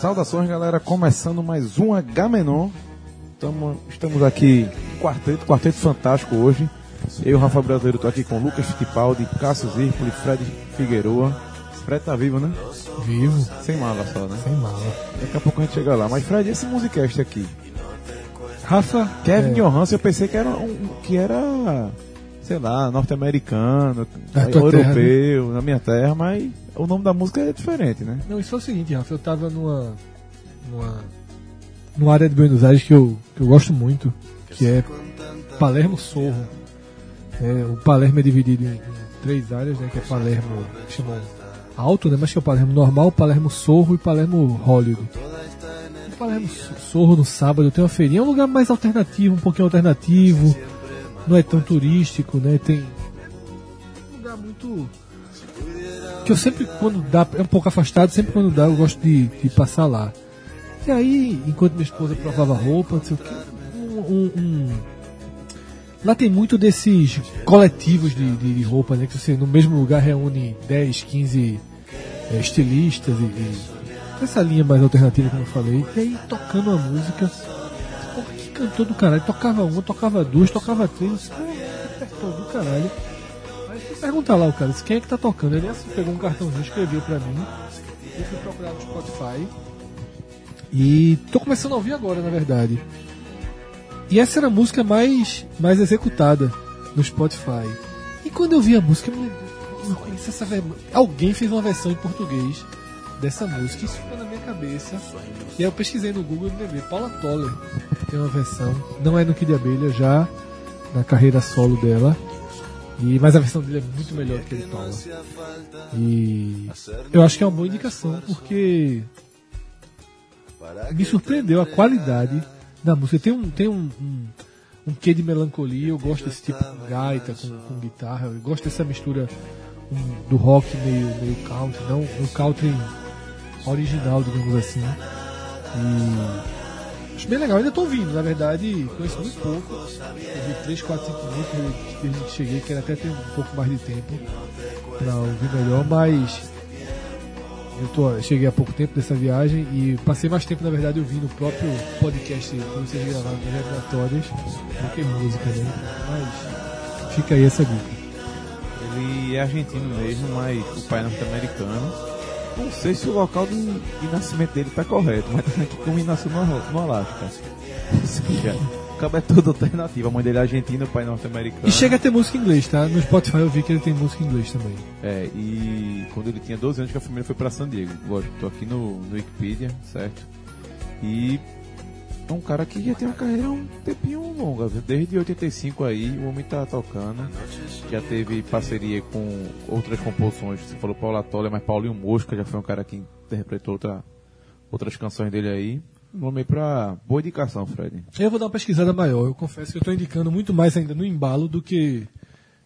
Saudações, galera. Começando mais um H-Menon. Tamo, estamos aqui, quarteto, quarteto fantástico hoje. Eu, Rafa Brasileiro, tô aqui com Lucas Fittipaldi, Cássio Zirpoli, Fred Figueroa. Fred tá vivo, né? Vivo, Sem mala só, né? sem mala. Daqui a pouco a gente chega lá. Mas Fred, esse musicast aqui. Rafa, Kevin É. Johansen, eu pensei que era, um, que era sei lá, norte-americano, Da tua europeu, na minha terra, mas o nome da música é diferente, né? Não, isso foi o seguinte, Rafa, eu tava numa. numa. numa área de Buenos Aires que eu, que eu gosto muito, que é Palermo Sorro. É, o Palermo é dividido em, três áreas, né? Que é Palermo, que chamam alto, né? Mas que é o Palermo normal, Palermo Sorro e Palermo Hollywood. O Palermo Sorro no sábado tem uma feirinha, é um lugar mais alternativo, um pouquinho alternativo, não é tão turístico, né? Tem um lugar muito que eu sempre, quando dá, é um pouco afastado, sempre quando dá, eu gosto de, de passar lá. E aí, enquanto minha esposa provava roupa, não sei o que, um, um- um- lá tem muito desses coletivos de, de, roupa, né? Que você no mesmo lugar reúne 10, 15 é, estilistas e, e essa linha mais alternativa, como eu falei. E aí, tocando a música, que cantor do caralho. Tocava uma, tocava duas, tocava três, "Pô, repertório do caralho. Perguntar lá o cara, quem é que tá tocando? Ele assim, pegou um cartãozinho, escreveu pra mim. Eu fui procurar no Spotify. E tô começando a ouvir agora, na verdade. E essa era a música mais, mais executada no Spotify. E quando eu vi a música, eu me lembrei, "Pô, eu conheço essa Alguém fez uma versão em português dessa música. Isso ficou na minha cabeça. E aí eu pesquisei no Google e lembrei. Paula Toller tem uma versão. Não é no Kid Abelha, já na carreira solo dela. E, mas a versão dele é muito melhor que de Paula. E eu acho que é uma boa indicação, porque me surpreendeu a qualidade da música. Tem um, tem um, um, um quê de melancolia, eu gosto desse tipo com gaita, com, com guitarra, eu gosto dessa mistura um, do rock meio, meio country, não o country original, digamos assim. E acho bem legal, ainda estou ouvindo, na verdade, conheço muito pouco. Eu vi 3, 4, 5 minutos desde que cheguei, quero até ter um pouco mais de tempo para ouvir melhor, mas eu tô, cheguei há pouco tempo dessa viagem e passei mais tempo, na verdade, ouvindo o próprio podcast que vocês gravaram de Regratórias do que música, né? Mas fica aí essa dica. Ele é argentino mesmo, mas o pai é norte-americano. Não sei se o local de, de nascimento dele tá correto, mas tá aqui como ele nasceu no, no Alasca. Ou seja, o cabo é todo alternativo. A mãe dele é argentina, o pai é norte-americano. E chega a ter música em inglês, tá? No Spotify eu vi que ele tem música em inglês também. É, e quando ele tinha 12 anos que a família foi pra San Diego. Lógico, tô aqui no, no Wikipedia, certo? E é um cara que já tem uma carreira um tempinho longa, desde 85 aí, o homem tá tocando. Já teve parceria com outras composições, você falou Paula Toller, mas Paulinho Mosca já foi um cara que interpretou outra, outras canções dele aí. Nome pra boa indicação, Fred. Eu vou dar uma pesquisada maior. Eu confesso que eu estou indicando muito mais ainda no embalo do que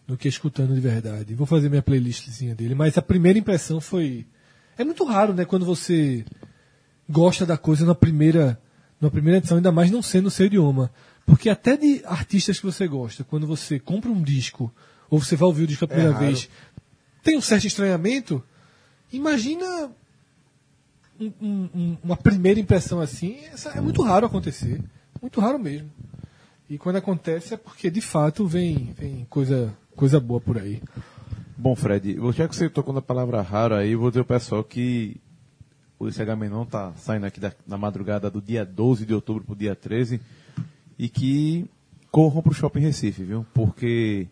do que escutando de verdade. Vou fazer minha playlistzinha dele, mas a primeira impressão foi é muito raro, né, quando você gosta da coisa na primeira na primeira edição, ainda mais não sendo o seu idioma. Porque até de artistas que você gosta, quando você compra um disco ou você vai ouvir o disco a primeira raro. vez, tem um certo estranhamento. Imagina um- um- um- uma primeira impressão assim, essa é muito raro acontecer. Muito raro mesmo. E quando acontece é porque de fato vem, vem coisa, coisa boa por aí. Bom, Fred, já que você tocou na palavra raro aí, eu vou dizer ao pessoal que o CH Menon tá saindo aqui da, na madrugada do dia 12 de outubro pro dia 13 e que corram pro Shopping Recife, viu? Porque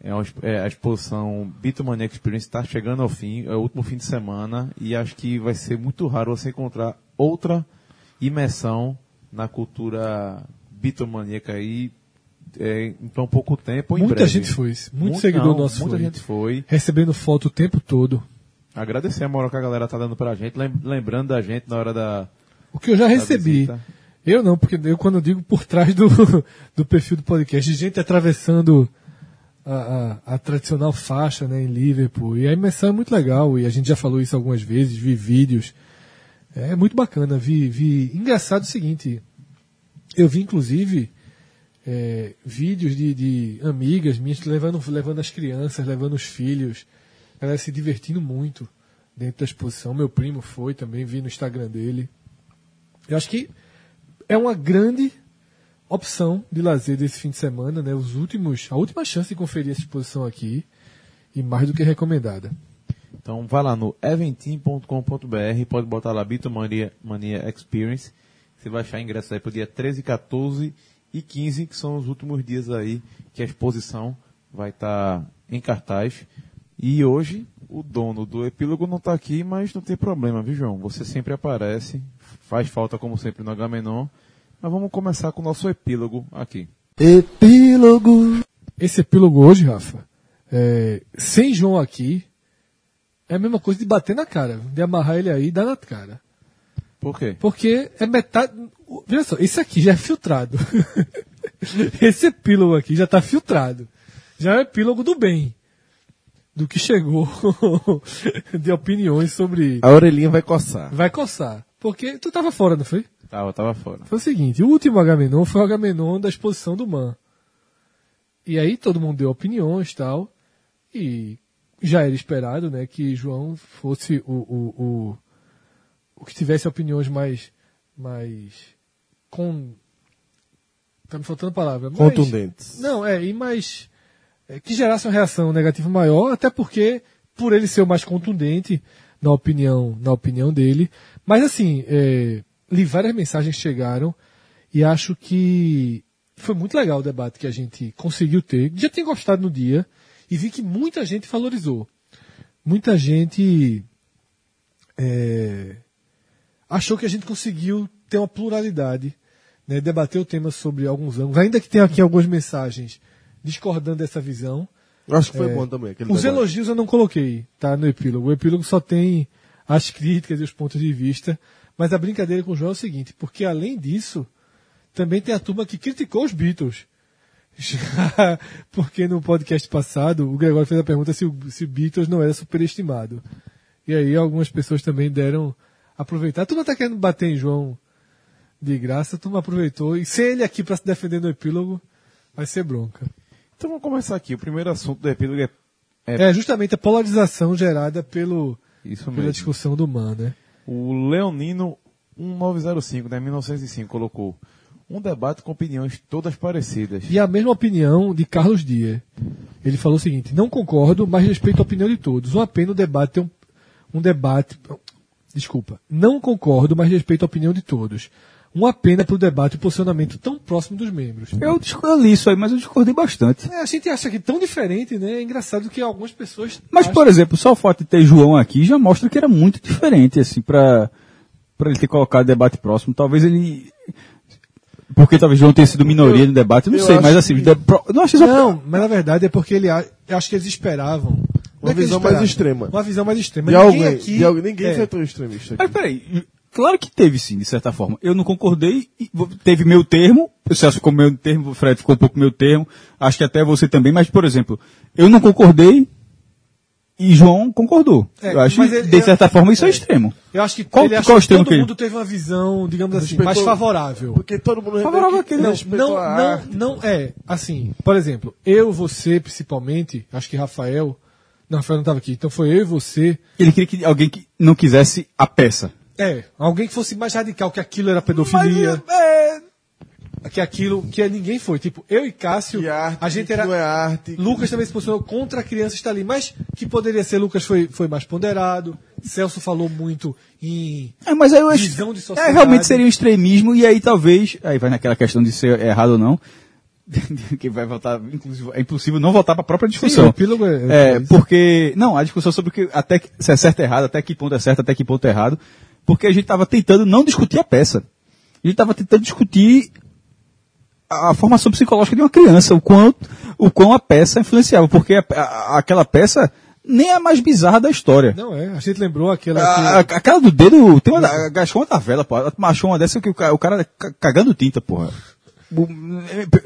é uma é, a exposição Beatlemania Experience está chegando ao fim, é o último fim de semana e acho que vai ser muito raro você encontrar outra imersão na cultura bitomaníaca aí é, em tão pouco tempo. Muita breve. gente foi. Muito Muito- seguidor não, nosso Muita foi. gente foi. Recebendo foto o tempo todo. Agradecer a moral que a galera tá dando pra gente, lem- lembrando da gente na hora da, O que eu já recebi. visita. Eu não, porque eu quando eu digo por trás do, do perfil do podcast, gente atravessando a, a- a tradicional faixa né, em Liverpool. E a imersão é muito legal, e a gente já falou isso algumas vezes, vi vídeos. É muito bacana, vi, vi. Engraçado o seguinte, eu vi inclusive é, vídeos de, de amigas minhas levando, levando as crianças, levando os filhos, galera se divertindo muito dentro da exposição. Meu primo foi também, vi no Instagram dele. Eu acho que é uma grande opção de lazer desse fim de semana, né? Os últimos, a última chance de conferir essa exposição aqui e mais do que recomendada. Então vai lá no eventim.com.br, pode botar lá Bitomania Mania Experience. Você vai achar ingressos aí pro dia 13, 14 e 15, que são os últimos dias aí que a exposição vai estar em cartaz. E hoje o dono do epílogo não está aqui, mas não tem problema, viu, João? Você sempre aparece, faz falta como sempre no Agamenon. Mas vamos começar com o nosso epílogo aqui. Epílogo. Esse epílogo hoje, Rafa, é, sem João aqui, é a mesma coisa de bater na cara, de amarrar ele aí e dar na cara. Por quê? Porque é metade. Veja só, esse aqui já é filtrado. esse epílogo aqui já está filtrado. Já é o epílogo do bem. Do que chegou de opiniões sobre. A orelhinha vai coçar. Vai coçar. Porque tu tava fora, não foi? Tava, tava fora. Foi o seguinte, o último Agamenon foi o Agamenon da exposição do Man. E aí todo mundo deu opiniões tal. E já era esperado, né, que João fosse o, o, o, o que tivesse opiniões mais, mais com, tá me faltando palavra, Contundentes. Não, é, e mais, que gerasse uma reação negativa maior, até porque, por ele ser o mais contundente, na opinião, na opinião dele, mas assim, é, li várias mensagens que chegaram e acho que foi muito legal o debate que a gente conseguiu ter. Já tinha gostado no dia e vi que muita gente valorizou. Muita gente é, achou que a gente conseguiu ter uma pluralidade, né, debater o tema sobre alguns ângulos, ainda que tenha aqui algumas mensagens discordando dessa visão. Eu acho que foi É, bom também. Os debate. elogios eu não coloquei, tá, no epílogo. O epílogo só tem as críticas e os pontos de vista, mas a brincadeira com o João é o seguinte, porque além disso, também tem a turma que criticou os Beatles. Já- porque no podcast passado, o Gregório fez a pergunta se o, se Beatles não era superestimado. E aí algumas pessoas também deram aproveitar. A turma tá querendo bater em João de graça, a turma aproveitou. E sem ele aqui para se defender no epílogo, vai ser bronca. Então vamos começar aqui. O primeiro assunto do epílogo é, é É justamente a polarização gerada pelo, isso pela mesmo. discussão do Man, né? O Leonino 1905, né, 1905, colocou um debate com opiniões todas parecidas. E a mesma opinião de Carlos Dias. Ele falou o seguinte: não concordo, mas respeito a opinião de todos. Uma pena o debate ter um, um debate. Desculpa. Não concordo, mas respeito a opinião de todos. Uma pena para o debate o posicionamento tão próximo dos membros. Eu, eu li isso aí, mas eu discordei bastante. É, a gente acha que tão diferente, né? É engraçado que algumas pessoas. Mas, acham- por exemplo, só o fato de ter João aqui já mostra que era muito diferente, assim, pra, pra ele ter colocado debate próximo. Talvez ele. Porque talvez João tenha sido minoria no debate, eu não eu sei, mas assim, que- de- não acho isso Não, mas na verdade é porque ele. Eu acho que eles esperavam. Uma é visão mais extrema. Uma visão mais extrema. De Ninguém alguém, aqui- de alguém, ninguém é. foi tão extremista aqui. Mas peraí, claro que teve sim, de certa forma. Eu não concordei, teve meu termo, o Celso ficou meu termo, o Fred ficou um pouco meu termo, acho que até você também, mas, por exemplo, eu não concordei e João concordou. É, eu acho mas que, ele- de certa eu- forma, isso é, é. extremo. Eu acho que Qual- ele qual que extremo todo que ele- mundo teve uma visão, digamos assim, mais favorável. Porque todo mundo Favorável quê? que Não, Não, não, não é. Assim, por exemplo, eu, você, principalmente, acho que Rafael. Não, Rafael não estava aqui. Então foi eu e você. Ele queria que alguém que não quisesse a peça. É, alguém que fosse mais radical, que aquilo era pedofilia. Que aquilo, que ninguém foi. Tipo, eu e Cássio, Que arte, a gente era. não é arte. Lucas também se posicionou contra a criança estar ali, mas que poderia ser Lucas foi, foi mais ponderado. Celso falou muito em. É, mas aí eu acho. Visão de é, sociedade. realmente seria um extremismo, e aí talvez. Aí vai naquela questão de ser errado ou não. que vai voltar, inclusive, é impossível não voltar para a própria discussão. Sim, o epílogo é- é, é porque. Não, a discussão sobre o que, até que, se é certo ou errado, até que ponto é certo, até que ponto é errado. Porque a gente estava tentando não discutir a peça. A gente estava tentando discutir a, formação psicológica de uma criança, o quanto o quão a peça influenciava. Porque a- a- aquela peça nem a mais bizarra da história. Não é, a gente lembrou aquela A, a- que... aquela do dedo, tem uma, gastou uma da vela, pô. Achou uma dessa que o, o cara ca- cagando tinta, porra. O-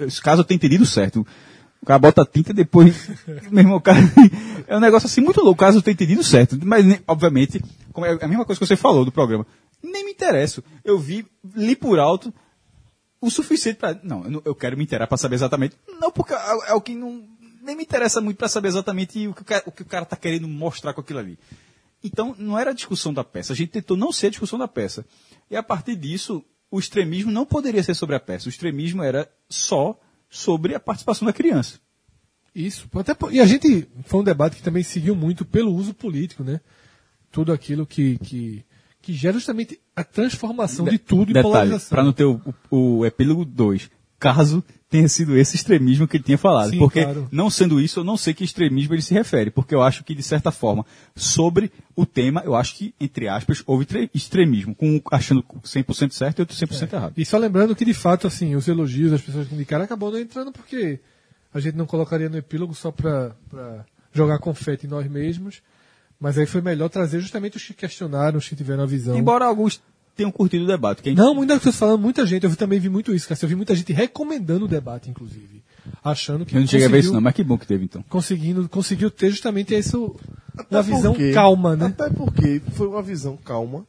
Esse caso eu tenho entendido certo. O cara bota tinta e depois. Meu irmão, o cara. É um negócio assim muito louco. Caso eu tenho entendido certo. Mas, nem- obviamente, como é a mesma coisa que você falou do programa. Nem me interesso. Eu vi, li por alto o suficiente pra. Não, eu, quero me inteirar pra saber exatamente. Não, porque é, é o que não. Nem me interessa muito pra saber exatamente o que o, cara, o que o cara tá querendo mostrar com aquilo ali. Então, não era a discussão da peça. A gente tentou não ser a discussão da peça. E a partir disso, o extremismo não poderia ser sobre a peça. O extremismo era só sobre a participação da criança. Isso. Até, e a gente. Foi um debate que também seguiu muito pelo uso político, né? Tudo aquilo que, que, que gera justamente a transformação de tudo em Detalhe, polarização. para não ter o, o, o epílogo 2. Caso tenha sido esse extremismo que ele tinha falado. Sim, porque, claro. não sendo isso, eu não sei que extremismo ele se refere. Porque eu acho que, de certa forma, sobre o tema, eu acho que, entre aspas, houve tre- extremismo. Com um achando 100% certo e outro 100% errado. E só lembrando que, de fato, assim, os elogios das pessoas que indicaram acabou não entrando porque a gente não colocaria no epílogo só para jogar confete em nós mesmos. Mas aí foi melhor trazer justamente os que questionaram, os que tiveram a visão. Embora alguns tenham curtido o debate. Quem Não, muitas pessoas falando, muita gente, eu também vi muito isso, cara. Eu vi muita gente recomendando o debate, inclusive. Achando que Eu não cheguei a ver isso não, mas que bom que teve então. conseguindo, conseguiu ter justamente isso, Até uma visão porque- calma, né? Até porque foi uma visão calma,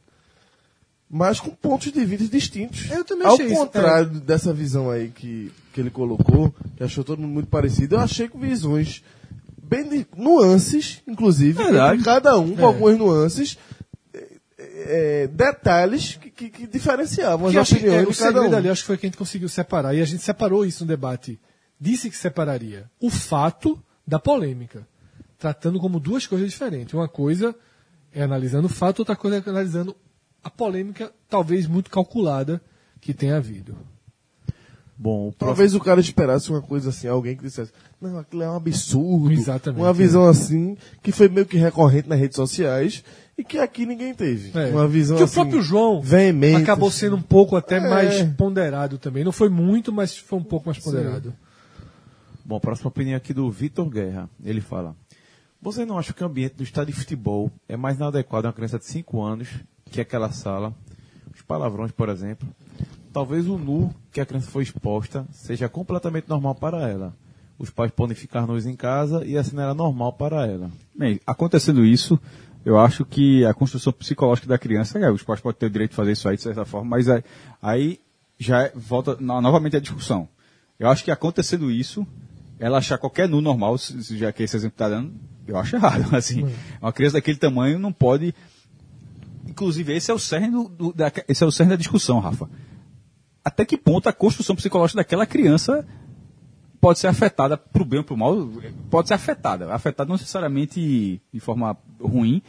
mas com pontos de vista distintos. Eu também Ao achei isso, contrário dessa visão aí que, que ele colocou, que achou todo mundo muito parecido, eu achei com visões bem de- nuances, inclusive, entre cada um, com É. algumas nuances, é, é, detalhes que, que- que diferenciavam Que as acho que, é, opiniões o de cada segredo um. ali acho que foi que a gente conseguiu separar. E a gente separou isso no debate. Disse que separaria o fato da polêmica. Tratando como duas coisas diferentes. Uma coisa é analisando o fato, outra coisa é analisando a polêmica, talvez muito calculada, que tenha havido. Bom, o próximo, Talvez o cara esperasse uma coisa assim, alguém que dissesse, não, aquilo é um absurdo. Exatamente, Uma visão assim, que foi meio que recorrente nas redes sociais e que aqui ninguém teve. É. Uma visão que assim, o próprio João veemente, acabou assim. sendo um pouco até É. mais ponderado também. Não foi muito, mas foi um pouco mais ponderado. Bom, próxima opinião aqui do Vitor Guerra. Ele fala: Você não acha que o ambiente do estádio de futebol é mais inadequado a uma criança de 5 anos que aquela sala? Os palavrões, por exemplo. Talvez o nu que a criança foi exposta seja completamente normal para ela. Os pais podem ficar nus em casa e assim era normal para ela. Bem, acontecendo isso, eu acho que a construção psicológica da criança, é, os pais podem ter o direito de fazer isso aí de certa forma, mas aí, aí já é- volta no- novamente a discussão. Eu acho que acontecendo isso, ela achar qualquer nu normal, se- já que esse exemplo está dando, eu acho errado. Assim, uma criança daquele tamanho não pode. Inclusive, esse é o cerne do, do- da, esse é o cerne da discussão, Rafa. Até que ponto a construção psicológica daquela criança pode ser afetada pro bem ou pro mal, pode ser afetada. Afetada não necessariamente de forma ruim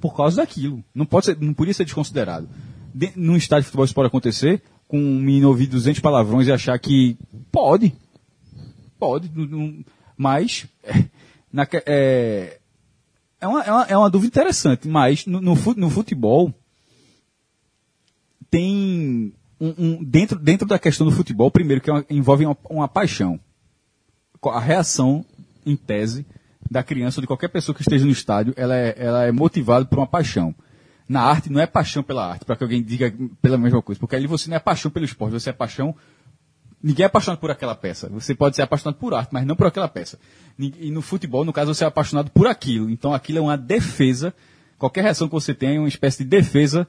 por causa daquilo. Não pode ser, não podia ser desconsiderado. De, num estádio de futebol isso pode acontecer, com um menino ouvir 200 palavrões e achar que pode. Pode, não- mas é, na é, é, uma, é, uma, é uma dúvida interessante, mas no, no futebol tem um, um- dentro, dentro da questão do futebol, primeiro que é uma- envolve uma, uma paixão. A reação, em tese, da criança ou de qualquer pessoa que esteja no estádio, ela é, ela é motivada por uma paixão. Na arte não é paixão pela arte, para que alguém diga pela mesma coisa, porque ali você não é paixão pelo esporte, você é paixão Ninguém é apaixonado por aquela peça. Você pode ser apaixonado por arte, mas não por aquela peça. E no futebol, no caso, você é apaixonado por aquilo. Então aquilo é uma defesa. Qualquer reação que você tem é uma espécie de defesa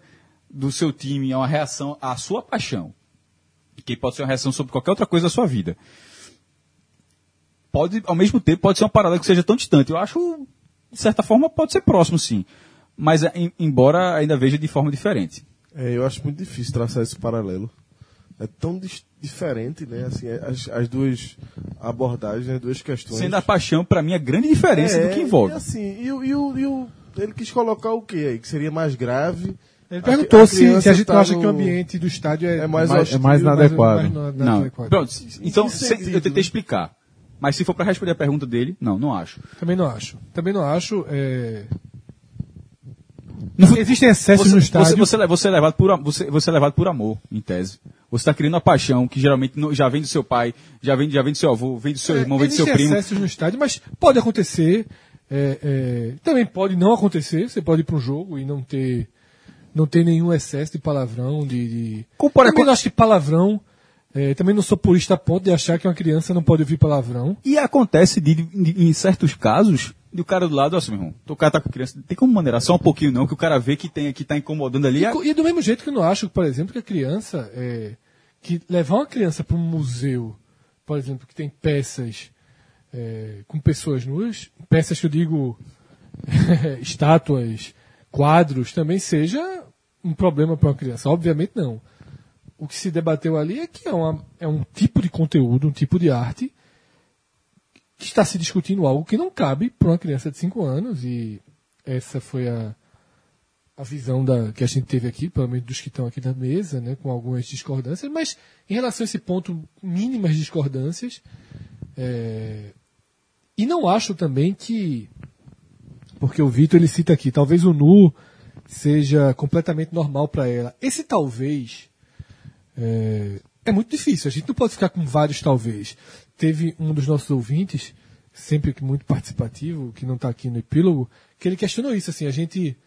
do seu time, é uma reação à sua paixão. Que pode ser uma reação sobre qualquer outra coisa da sua vida. Pode, ao mesmo tempo, pode ser uma parada que seja tão distante. Eu acho, de certa forma, pode ser próximo, sim. Mas, em- embora ainda veja de forma diferente. É, eu acho muito difícil traçar esse paralelo. É tão diferente, né? Assim, as, as duas abordagens, as duas questões. Sendo a paixão, para mim, a grande diferença é, do que envolve. E, assim, e, o- e, e o- ele quis colocar o quê aí? Que seria mais grave? Ele perguntou a se, se a gente tá acha no- que o ambiente do estádio é, É mais mais- hostil, é mais inadequado. mais na- Não, adequado. pronto. Então, se- eu tentei explicar. Mas se for para responder a pergunta dele, não, não acho. Também não acho. Também não acho. é, No fut- Existem excessos você, no estádio. Você, você, é- você é levado por, você, você é levado por amor, em tese. Você está criando uma paixão que geralmente não- já vem do seu pai, já vem, já vem do seu avô, vem do seu É, irmão, vem do seu existem primo. excessos no estádio, mas pode acontecer. É, é, também pode não acontecer, você pode ir para um jogo e não ter, não ter nenhum excesso de palavrão, de. de... Compara também com- não acho que palavrão. É, também não sou purista a ponto de achar que uma criança não pode ouvir palavrão. E acontece de, de- em certos casos, de o cara do lado, assim, meu irmão, o cara tá com criança, tem como maneirar só um pouquinho não, que o cara vê que tem que tá incomodando ali. E, co- e do mesmo jeito que eu não acho, por exemplo, que a criança. é, que levar uma criança para um museu, por exemplo, que tem peças é, com pessoas nuas, peças que eu digo estátuas, quadros, também seja um problema para uma criança. Obviamente não. O que se debateu ali é que é, uma- é um tipo de conteúdo, um tipo de arte que está se discutindo algo que não cabe para uma criança de 5 anos e essa foi a, a visão da, que a gente teve aqui, pelo menos dos que estão aqui na mesa, né, com algumas discordâncias, mas em relação a esse ponto, mínimas discordâncias. é, e não acho também que, porque o Vitor ele cita aqui, talvez o nu seja completamente normal para ela. Esse talvez é, é muito difícil, a gente não pode ficar com vários talvez. Teve um dos nossos ouvintes, sempre que muito participativo, que não está aqui no epílogo, que ele questionou isso, assim, a gente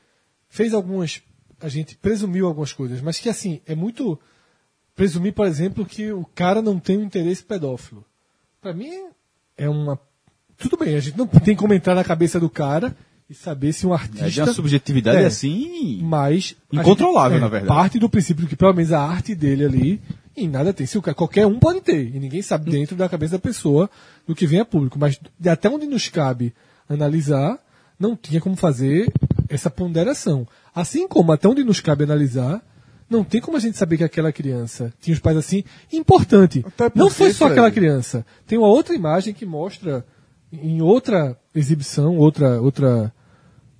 fez algumas. A gente presumiu algumas coisas, mas que assim, é muito. Presumir, por exemplo, que o cara não tem um interesse pedófilo. Para mim, é uma. Tudo bem, a gente não tem como entrar na cabeça do cara e saber se um É artista. uma subjetividade É. assim. Mas. a Incontrolável, gente, na verdade. Parte do princípio que, pelo menos, a arte dele ali, em nada tem. Se qualquer um pode ter, e ninguém sabe dentro da cabeça da pessoa do que vem a público. Mas de até onde nos cabe analisar, não tinha como fazer essa ponderação. Assim como até onde nos cabe analisar, não tem como a gente saber que aquela criança tinha os pais assim. Importante, não foi só aquela criança. Tem uma outra imagem que mostra em outra exibição, outra outra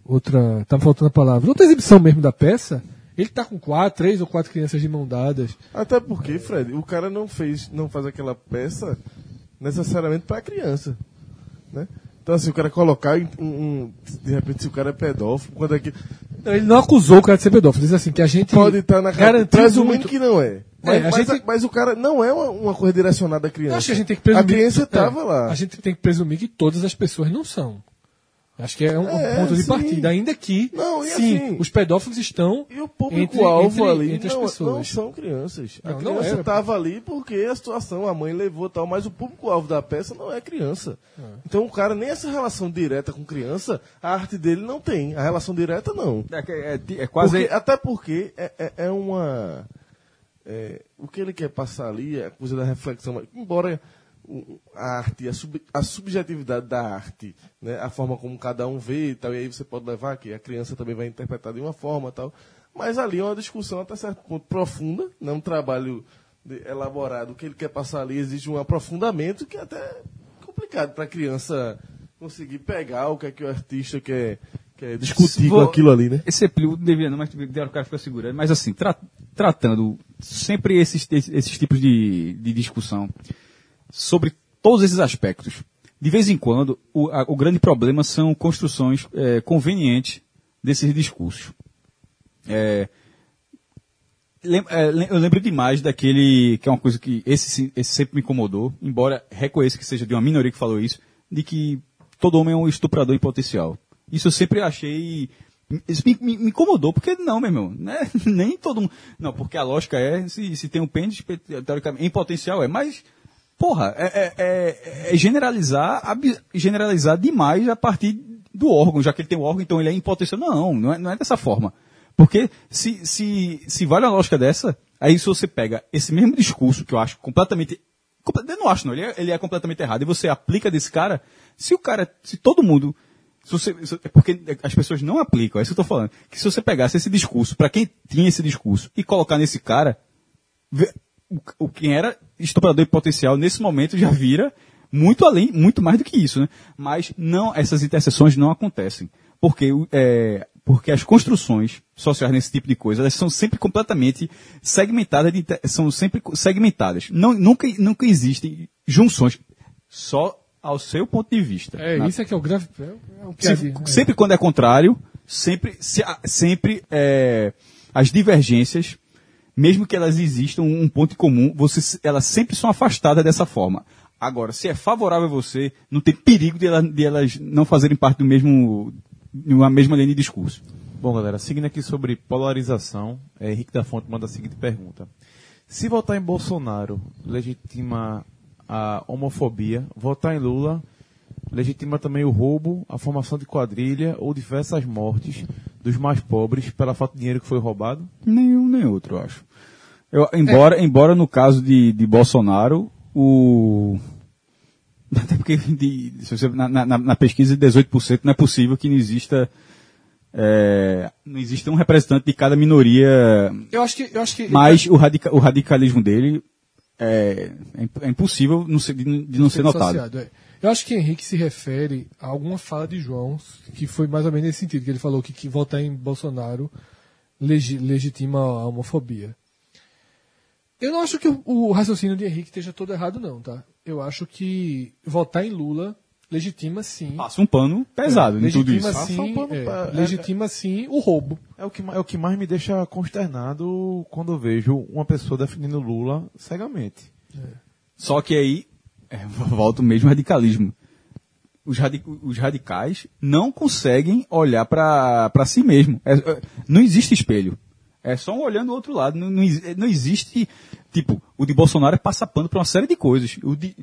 outra, tá faltando a palavra, outra exibição mesmo da peça, ele tá com quatro, três ou quatro crianças de mão dadas. Até porque, Fred, o cara não fez, não faz aquela peça necessariamente para criança, né? Então assim, o cara colocar um, um- de repente se o cara é pedófilo, quando é que Não, Ele não acusou o cara de ser pedófilo, diz assim, que a gente pode estar na cara garantiu presumindo muito. que não é. Mas, É, a mas, gente- a- mas o cara não é uma, uma coisa direcionada à criança. Eu acho que a gente tem que presumir. A criança é, estava lá. A gente tem que presumir que todas as pessoas não são. Acho que é um, um É, ponto de sim. partida, ainda que Não, sim, assim- os pedófilos estão E o entre- público-alvo entre- ali entre as não, não pessoas. são crianças. A Não, não criança estava ali porque a situação, a mãe levou tal, mas o público-alvo da peça não é criança. É. Então o cara, nem essa relação direta com criança, a arte dele não tem. A relação direta não. É, é- é quase. Porque- até porque é, é- é uma. É, o que ele quer passar ali é a coisa da reflexão. Embora o- a arte, a, sub- a subjetividade da arte, né, a forma como cada um vê e tal, e aí você pode levar que a criança também vai interpretar de uma forma tal. Mas ali é uma discussão até certo ponto profunda, não é um trabalho elaborado. O que ele quer passar ali exige um aprofundamento que é até complicado para a criança conseguir pegar o que é que o artista quer, quer discutir Vou- com aquilo ali, né? Esse epílogo não devia não, mas o cara fica segurando. Mas assim, tra- tratando sempre esses, esses, tipos de, de discussão sobre todos esses aspectos. De vez em quando, o, a- o grande problema são construções eh, convenientes desses discursos. É, lem- é, eu lembro demais daquele, que é uma coisa que esse, esse sempre me incomodou, embora reconheça que seja de uma minoria que falou isso, de que todo homem é um estuprador em potencial. Isso eu sempre achei. Isso me, me- me incomodou, porque não, meu irmão. Né? Nem todo mundo. Não, porque a lógica é, se, se tem um pênis, teoricamente, em potencial é, mas. Porra, é, é- é- é generalizar, ab- generalizar demais a partir do órgão, já que ele tem o órgão, então ele é em potencial. Não, não é, não é dessa forma. Porque se, se, se vale a lógica dessa, aí se você pega esse mesmo discurso, que eu acho completamente. comple- Eu não acho, não, ele é, ele é completamente errado, e você aplica desse cara, se o cara, se todo mundo. Você, é porque as pessoas não aplicam, é isso que eu tô falando. Que se você pegasse esse discurso, para quem tinha esse discurso, e colocar nesse cara, o, o quem era estuprador potencial nesse momento já vira muito além, muito mais do que isso, né? Mas não, essas interseções não acontecem. Porque, é, porque as construções sociais nesse tipo de coisa, elas são sempre completamente segmentadas, de são sempre segmentadas. Não, nunca, nunca existem junções só ao seu ponto de vista. É, Na- isso é que é o grave. É, se- sempre quando é contrário, sempre, se- sempre é, as divergências, mesmo que elas existam um ponto em comum, você, elas sempre são afastadas dessa forma. Agora, se é favorável a você, não tem perigo de, ela- de elas não fazerem parte do mesmo, de uma mesma linha de discurso. Bom, galera, seguindo aqui sobre polarização, é, Henrique da Fonte manda a seguinte pergunta. Se votar em Bolsonaro legitima a homofobia, votar em Lula legitima também o roubo, a formação de quadrilha ou diversas mortes dos mais pobres pela falta de dinheiro que foi roubado? Nenhum nem outro, eu acho. Eu, embora, embora no caso de, de Bolsonaro, o. Até porque de- se você- na, na- na pesquisa de 18% não é possível que não exista. é, não exista um representante de cada minoria, Eu acho que. Eu acho que mas o, radica- o radicalismo dele é, é é impossível não ser- de, não ser notado. Associado, é. Eu acho que Henrique se refere a alguma fala de João, que foi mais ou menos nesse sentido, que ele falou que, que votar em Bolsonaro legi- legitima a homofobia. Eu não acho que o, o raciocínio de Henrique esteja todo errado, não, tá? Eu acho que votar em Lula legitima sim. Passa um pano pesado em tudo isso. sim, um pano é, é- legitima sim o roubo. É o, que, é o que mais me deixa consternado quando eu vejo uma pessoa defendendo Lula cegamente. Só que aí, é, volta o mesmo radicalismo. Os, radi- os radicais não conseguem olhar para si mesmo. É, é, não existe espelho. É só um olhando o outro lado. Não, não, não existe. Tipo, o de Bolsonaro é passa pano para uma série de coisas. O de.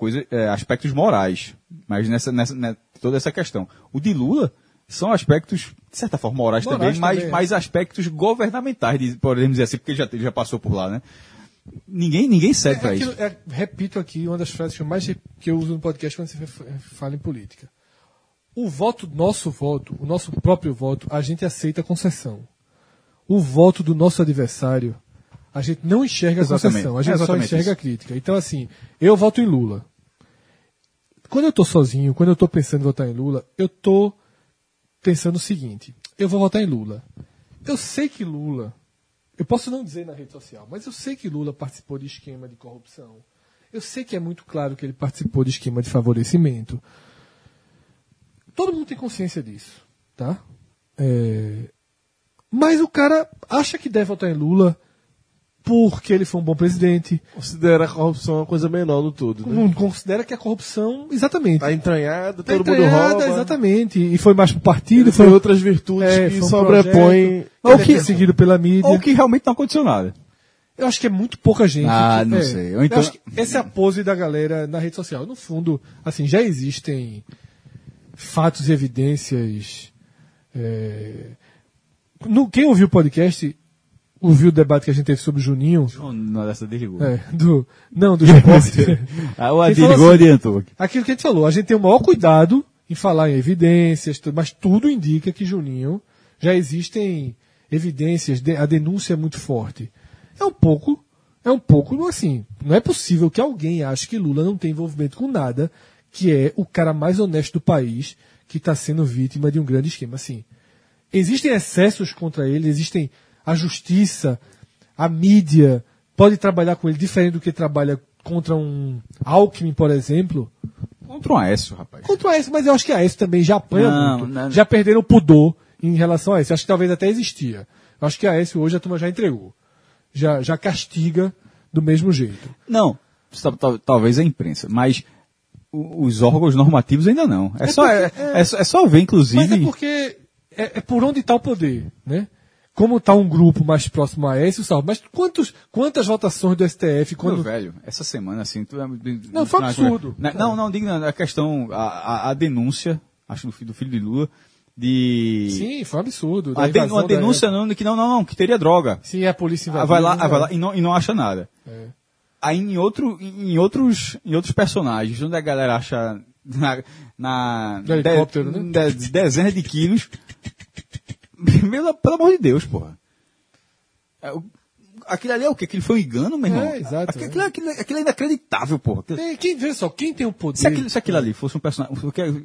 Coisa, é, aspectos morais. Mas nessa, nessa, né, toda essa questão. O de Lula são aspectos, de certa forma, morais, Morais também, mas, também, é. mas aspectos governamentais, de- podemos dizer assim, porque já, já passou por lá, né? Ninguém, ninguém cede É para isso. é, repito aqui uma das frases que eu mais que eu uso no podcast quando fa- fala em política. O voto, nosso voto, o nosso próprio voto, a gente aceita concessão. O voto do nosso adversário, a gente não enxerga a Exatamente. concessão, a É gente só exatamente enxerga isso. a crítica. Então, assim, eu voto em Lula. Quando eu tô sozinho, quando eu tô pensando em votar em Lula, eu tô pensando o seguinte: eu vou votar em Lula. Eu sei que Lula, eu posso não dizer na rede social, mas eu sei que Lula participou de esquema de corrupção. Eu sei que é muito claro que ele participou de esquema de favorecimento. Todo mundo tem consciência disso, tá? É, Mas o cara acha que deve votar em Lula porque ele foi um bom presidente. Considera a corrupção uma coisa menor do todo, né? Não Considera que a corrupção, exatamente, Tá entranhada, tá todo mundo entranhada, rouba. exatamente. E foi mais pro partido, Ele foi foi outras virtudes é, que um sobrepõem. Ou ele é que- perseguido pela mídia. Ou que realmente não aconteceu nada. Eu acho que é muito pouca gente. Ah, que- não é, sei. Eu então- acho que essa é a pose da galera na rede social. No fundo, assim, já existem fatos e evidências. é, no, quem ouviu o podcast, ouviu o debate que a gente teve sobre o Juninho. Não, dessa desligou. é, do, não, do esporte. Ah, o desligou assim, adiantou. aqui. Aquilo que a gente falou, a gente tem o maior cuidado em falar em evidências, mas tudo indica que Juninho já existem evidências, a denúncia é muito forte. É um pouco, é um pouco assim, não é possível que alguém ache que Lula não tem envolvimento com nada, que é o cara mais honesto do país que está sendo vítima de um grande esquema. Assim, existem excessos contra ele, existem a justiça, a mídia pode trabalhar com ele diferente do que trabalha contra um Alckmin, por exemplo. Contra um Aécio, rapaz. Contra o Aécio, mas eu acho que a Aécio também já apanha Não, muito. não. Já perderam o pudor em relação a Aécio. Acho que talvez até existia. Eu acho que a Aécio hoje a turma já entregou. Já, já castiga do mesmo jeito. Não, tal- tal- talvez a imprensa, mas os órgãos normativos ainda não. É, É só, é, porque- é só- é só ver, inclusive. Mas é porque é, é por onde está o poder, né? Como está um grupo mais próximo a Aécio, salvo. Mas quantos, quantas votações do STF Quando... quando velho, essa semana, assim. Tu, Não, foi absurdo. Na- não, não, diga a questão, a, a, a denúncia, acho do filho, do filho de Lula, de. Sim, foi um absurdo. A, den- uma denúncia não, que não, não, não, que teria droga. Sim, a polícia Ah, invadiu. vai lá, né? ah, vai lá e não, e não acha nada. É. Aí em, outro, em, outros, em outros personagens, onde a galera acha na, na helicóptero, né? de- dezenas de quilos. Meu, pelo amor de Deus, porra. É, Aquilo ali é o quê? Aquilo foi um engano, meu irmão? É, exato, Aquilo, é. aquilo, aquilo, é inacreditável, porra. Tem- quem, veja só, quem tem o poder. se aquilo, se aquilo ali fosse um personagem,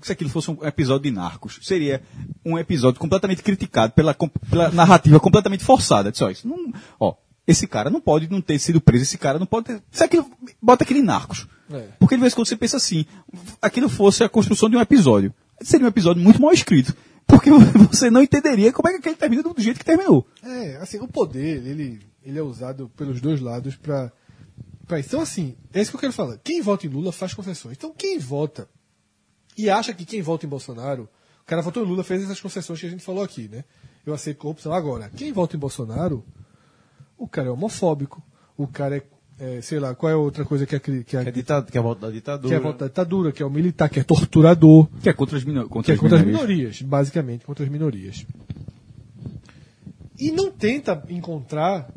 se aquilo fosse um episódio de Narcos, seria um episódio completamente criticado pela, pela narrativa completamente forçada. Disse, ó, isso não, ó, esse cara não pode não ter sido preso, esse cara não pode ter, se aquilo, bota aquele em Narcos. É. Porque de vez em quando você pensa assim, aquilo fosse a construção de um episódio. Seria um episódio muito mal escrito. Porque você não entenderia como é que aquele termina do jeito que terminou. É, assim, o poder, ele, ele é usado pelos dois lados para pra isso. Então, assim, é isso que eu quero falar. Quem vota em Lula faz concessões. Então, quem vota e acha que quem vota em Bolsonaro. O cara votou em Lula, fez essas concessões que a gente falou aqui, né? Eu aceito corrupção. Agora, quem vota em Bolsonaro, o cara é homofóbico. O cara é, é, sei lá, qual é a outra coisa que é, que é, Que é, ditado, que é a volta da ditadura. que é a volta da ditadura, que é o militar, que é torturador, Que é contra as, mino contra que é as contra as minorias. minorias, basicamente, contra as minorias. E não tenta encontrar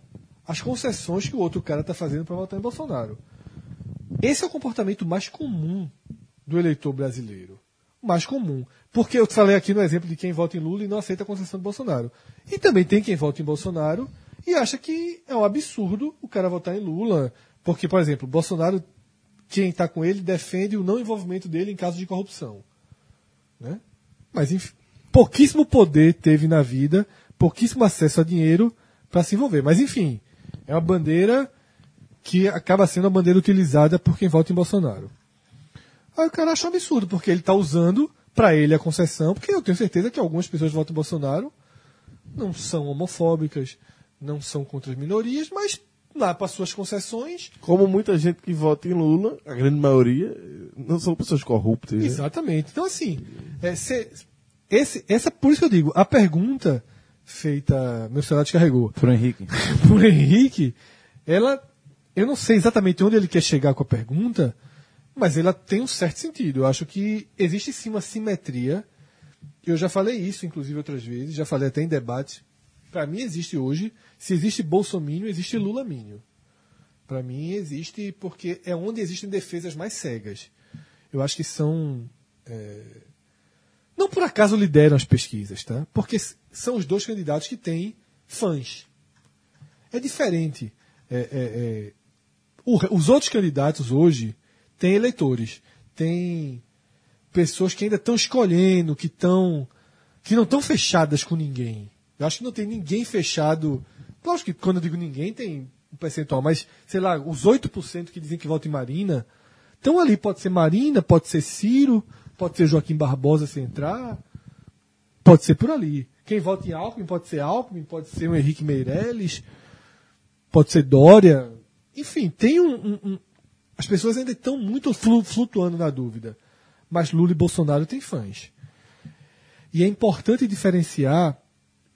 as concessões que o outro cara está fazendo para votar em Bolsonaro. Esse é o comportamento mais comum do eleitor brasileiro. Mais comum. Porque eu falei aqui no exemplo de quem vota em Lula e não aceita a concessão de Bolsonaro. E também tem quem vota em Bolsonaro e acha que é um absurdo o cara votar em Lula. Porque, por exemplo, Bolsonaro, quem está com ele, defende o não envolvimento dele em caso de corrupção. Né? Mas, enfim, pouquíssimo poder teve na vida, pouquíssimo acesso a dinheiro para se envolver. Mas, enfim, é uma bandeira que acaba sendo a bandeira utilizada por quem vota em Bolsonaro. Aí o cara acha um absurdo, porque ele está usando para ele a concessão, porque eu tenho certeza que algumas pessoas que votam em Bolsonaro não são homofóbicas, não são contra as minorias, mas lá para suas concessões. Como muita gente que vota em Lula, a grande maioria, não são pessoas corruptas. né? Exatamente. Então, assim, é, cê- esse, essa, por isso que eu digo, a pergunta feita, meu celular descarregou, Por Henrique. por Henrique, ela, eu não sei exatamente onde ele quer chegar com a pergunta, mas ela tem um certo sentido. Eu acho que existe sim uma simetria. Eu já falei isso, inclusive, outras vezes, já falei até em debate. Para mim existe hoje, se existe Bolsonaro, existe Lulamínio. Para mim existe porque é onde existem defesas mais cegas. Eu acho que são é, não por acaso lideram as pesquisas, tá? Porque são os dois candidatos que têm fãs. É diferente. É, é, é, o- os outros candidatos hoje têm eleitores, têm pessoas que ainda estão escolhendo, que estão que não estão fechadas com ninguém. Eu acho que não tem ninguém fechado. Lógico que quando eu digo ninguém tem um percentual, mas sei lá, os 8% que dizem que votam em Marina estão ali. Pode ser Marina, pode ser Ciro, pode ser Joaquim Barbosa se entrar, pode ser por ali. Quem vota em Alckmin pode ser Alckmin, pode ser o Henrique Meirelles, pode ser Dória. Enfim, tem um. um- um- as pessoas ainda estão muito flu- flutuando na dúvida. Mas Lula e Bolsonaro têm fãs. E é importante diferenciar.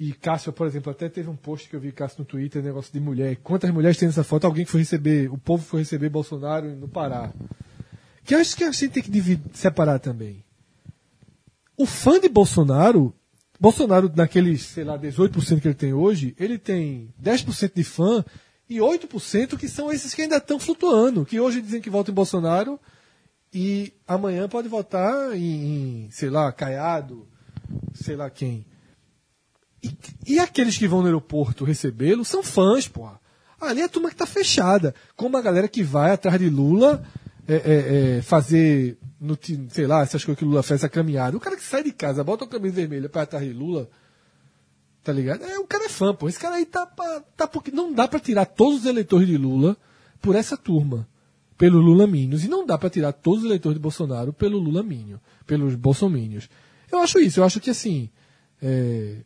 E Cássio, por exemplo, até teve um post que eu vi Cássio no Twitter, negócio de mulher. Quantas mulheres tem nessa foto? Alguém que foi receber, o povo foi receber Bolsonaro no Pará. Que eu acho que a gente tem que dividir, separar também. O fã de Bolsonaro, Bolsonaro, naqueles, sei lá, 18% que ele tem hoje, ele tem 10% de fã e 8% que são esses que ainda estão flutuando, que hoje dizem que votam em Bolsonaro e amanhã pode votar em, em, sei lá, Caiado, sei lá quem. E, aqueles que vão no aeroporto recebê-lo são fãs, porra. Ali é a turma que tá fechada. Como a galera que vai atrás de Lula é, é, é, fazer, no, sei lá, essas coisas que Lula faz, a caminhada. O cara que sai de casa, bota a camisa vermelha pra atrás de Lula, tá ligado? É, o cara é fã, pô. Esse cara aí tá, pra, tá porque não dá pra tirar todos os eleitores de Lula por essa turma, pelo Lula Minhos. E não dá pra tirar todos os eleitores de Bolsonaro pelo Lula Minho, pelos bolsominions. Eu acho isso, eu acho que assim. é,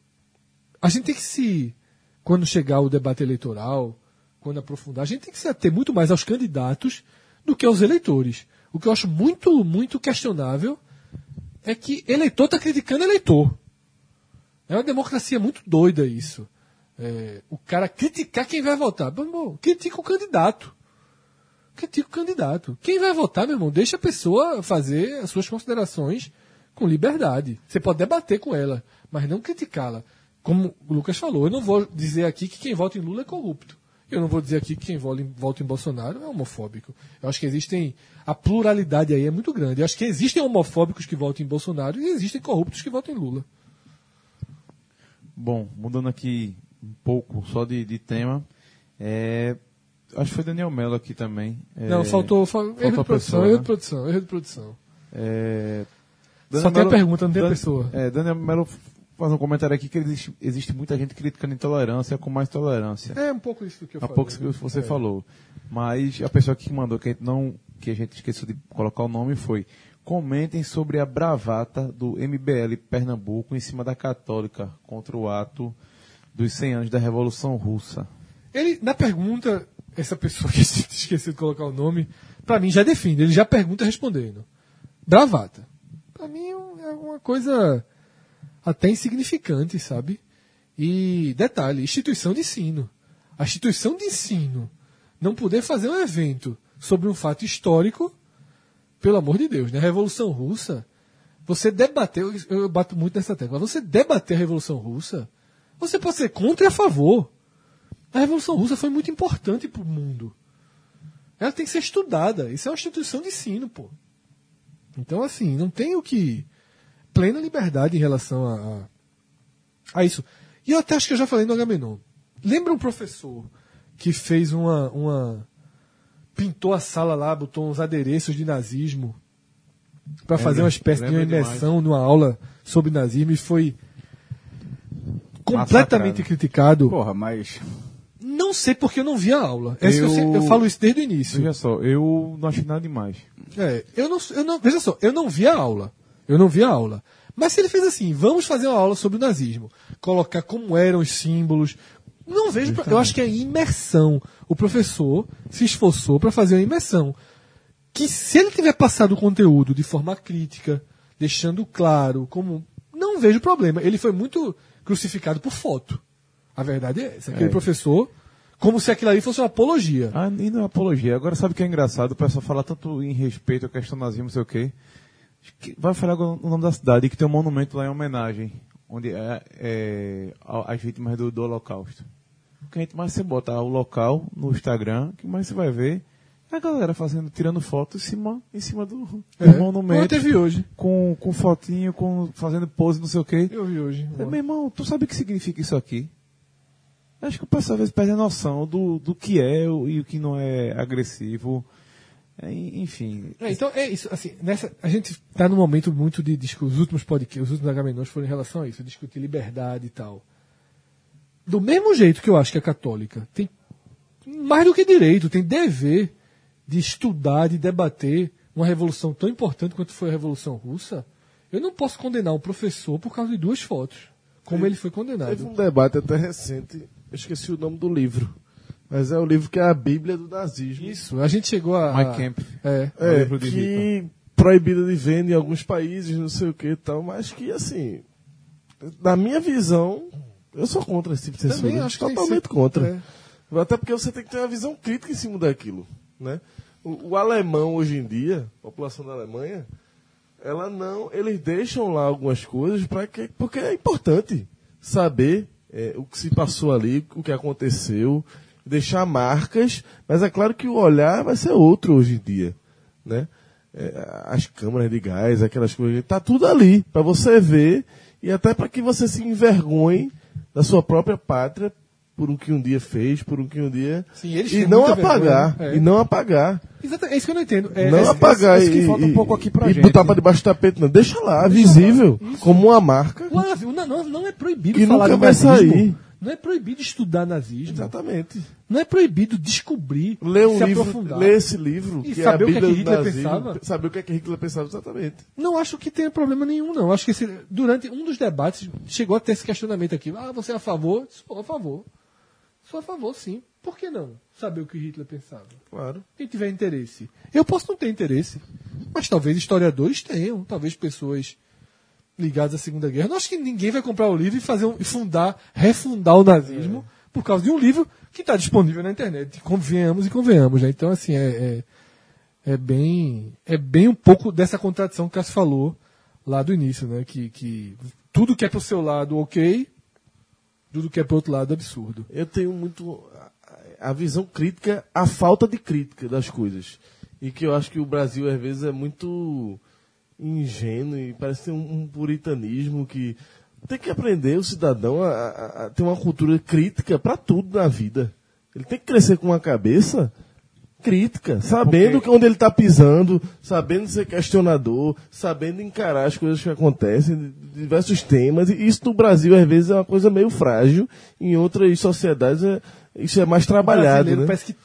a gente tem que se. Quando chegar o debate eleitoral, quando aprofundar, a gente tem que se ater muito mais aos candidatos do que aos eleitores. O que eu acho muito, muito questionável é que eleitor está criticando eleitor. É uma democracia muito doida isso. É, o cara criticar quem vai votar. Meu irmão, critica o candidato. Critica o candidato. Quem vai votar, meu irmão, deixa a pessoa fazer as suas considerações com liberdade. Você pode debater com ela, mas não criticá-la. Como o Lucas falou, eu não vou dizer aqui que quem vota em Lula é corrupto. Eu não vou dizer aqui que quem vota em, Bolsonaro é homofóbico. Eu acho que existem. A pluralidade aí é muito grande. Eu acho que existem homofóbicos que votam em Bolsonaro e existem corruptos que votam em Lula. Bom, mudando aqui um pouco só de, de tema. é, acho que foi Daniel Mello aqui também. é, não, faltou. Fal... Erro a de produção, pessoa, erro né? de produção, erro de produção. É, Só tem a pergunta, não tem a Dan- pessoa. É, Daniel Mello faz um comentário aqui que existe, existe muita gente criticando intolerância com mais tolerância. É um pouco isso que eu falei. pouco que você É. falou. Mas a pessoa que mandou, que a gente, não, que a gente esqueceu de colocar o nome, foi comentem sobre a bravata do MBL Pernambuco em cima da Católica contra o ato dos 100 anos da Revolução Russa. Ele, na pergunta, essa pessoa que esqueci de colocar o nome, pra mim já define, ele já pergunta respondendo. Bravata. Pra mim é uma coisa até insignificante, sabe? E detalhe, instituição de ensino. A instituição de ensino não poder fazer um evento sobre um fato histórico, pelo amor de Deus, né? A Revolução Russa, você debater, eu bato muito nessa tecla, você debater a Revolução Russa, você pode ser contra e a favor. A Revolução Russa foi muito importante para o mundo. Ela tem que ser estudada. Isso é uma instituição de ensino, pô. Então, assim, não tem o que. Plena liberdade em relação a, a, a isso. E eu até acho que eu já falei no Agamenon. Lembra um professor que fez uma. uma pintou a sala lá, botou uns adereços de nazismo para fazer uma espécie de uma lembro demais. imersão numa aula sobre nazismo e foi completamente Massacrado. criticado. Porra, mas. Não sei porque eu não vi a aula. É eu, Eu- sempre- eu falo isso desde o início. Veja só, eu não achei nada demais. É, eu não, eu não, veja só, eu não vi a aula. Eu não vi a aula. Mas se ele fez assim, vamos fazer uma aula sobre o nazismo, colocar como eram os símbolos, não vejo, eu acho que é imersão. O professor se esforçou para fazer uma imersão. Que se ele tiver passado o conteúdo de forma crítica, deixando claro como não vejo problema. Ele foi muito crucificado por foto. A verdade é essa. Aquele É. professor, como se aquilo ali fosse uma apologia. Ah, e não é apologia. Agora sabe o que é engraçado? O pessoal fala tanto em respeito à questão nazismo, não sei o quê. Vai falar o nome da cidade, que tem um monumento lá em homenagem, onde é, é as vítimas do, do Holocausto. O que a gente mais você botar o local no Instagram, o que mais você vai ver é a galera fazendo, tirando foto em cima, em cima do, do É. monumento. Como teve hoje. Com, com fotinho, com, fazendo pose, não sei o quê. Eu vi hoje. É, Meu irmão, tu sabe o que significa isso aqui? Acho que o pessoal às vezes perde a noção do, do que é e o que não é agressivo. É, en- enfim. É, então é isso, assim, nessa, a gente está num momento muito de discutir, os últimos podcasts, os últimos Agamenons foram em relação a isso, discutir liberdade e tal. Do mesmo jeito que eu acho que a católica tem mais do que direito, tem dever de estudar, de debater uma revolução tão importante quanto foi a Revolução Russa, eu não posso condenar um professor por causa de duas fotos, como ele foi Teve condenado. um debate até recente, eu esqueci o nome do livro. Mas é o livro que é a Bíblia do nazismo. Isso, a gente chegou a. Mike Kemp. É. o É, livro de que proibida de venda em alguns países, não sei o que e tal, mas que assim, na minha visão, eu sou contra esse tipo de Também censura. acho que tem que Totalmente ser- contra. é. Até porque você tem que ter uma visão crítica em cima daquilo. Né? O, o alemão hoje em dia, a população da Alemanha, ela não. Eles deixam lá algumas coisas para que. Porque é importante saber é, o que se passou ali, o que aconteceu, deixar marcas, mas é claro que o olhar vai ser outro hoje em dia. Né? É, as câmaras de gás, aquelas coisas, tá tudo ali para você ver e até para que você se envergonhe da sua própria pátria por um que um dia fez, por um que um dia Sim, eles e têm não apagar, é. e não apagar, Exatamente, é isso que eu não entendo. É, não é- apagar esse que e, falta um e- pouco aqui pra e gente. botar para debaixo do tapete, não, deixa lá, visível, como uma marca. O nazismo não, não, é proibido Que falar nunca vai sair. Não é proibido estudar nazismo. Exatamente. Não é proibido descobrir, Ler um se livro, aprofundar. ler esse livro, E que saber é o que é que Hitler nazismo, pensava. saber o que é que Hitler pensava exatamente. Não acho que tenha problema nenhum, não. Acho que esse- durante um dos debates chegou a ter esse questionamento aqui. Ah, você é a favor? Sou a favor. Sou a favor, sim. Por que não saber o que Hitler pensava? Claro. Quem tiver interesse. Eu posso não ter interesse, mas talvez historiadores tenham, talvez pessoas ligadas à Segunda Guerra. Não acho que ninguém vai comprar o livro e fazer um, e fundar, refundar o nazismo por causa de um livro que está disponível na internet. Convenhamos e convenhamos, né? Então, assim, é, é, é bem é bem um pouco dessa contradição que o Cássio falou lá do início, né? Que, que tudo que é pro seu lado, ok, tudo que é pro outro lado, absurdo. Eu tenho muito a, a visão crítica, a falta de crítica das coisas. E que eu acho que o Brasil, às vezes, é muito ingênuo e parece ter um, um puritanismo que tem que aprender o cidadão a, a- a ter uma cultura crítica para tudo na vida. Ele tem que crescer com uma cabeça crítica, sabendo que onde ele está pisando, sabendo ser questionador, sabendo encarar as coisas que acontecem, diversos temas. E isso no Brasil, às vezes, é uma coisa meio frágil. Em outras sociedades, é- isso é mais trabalhado. brasileiro Né? parece que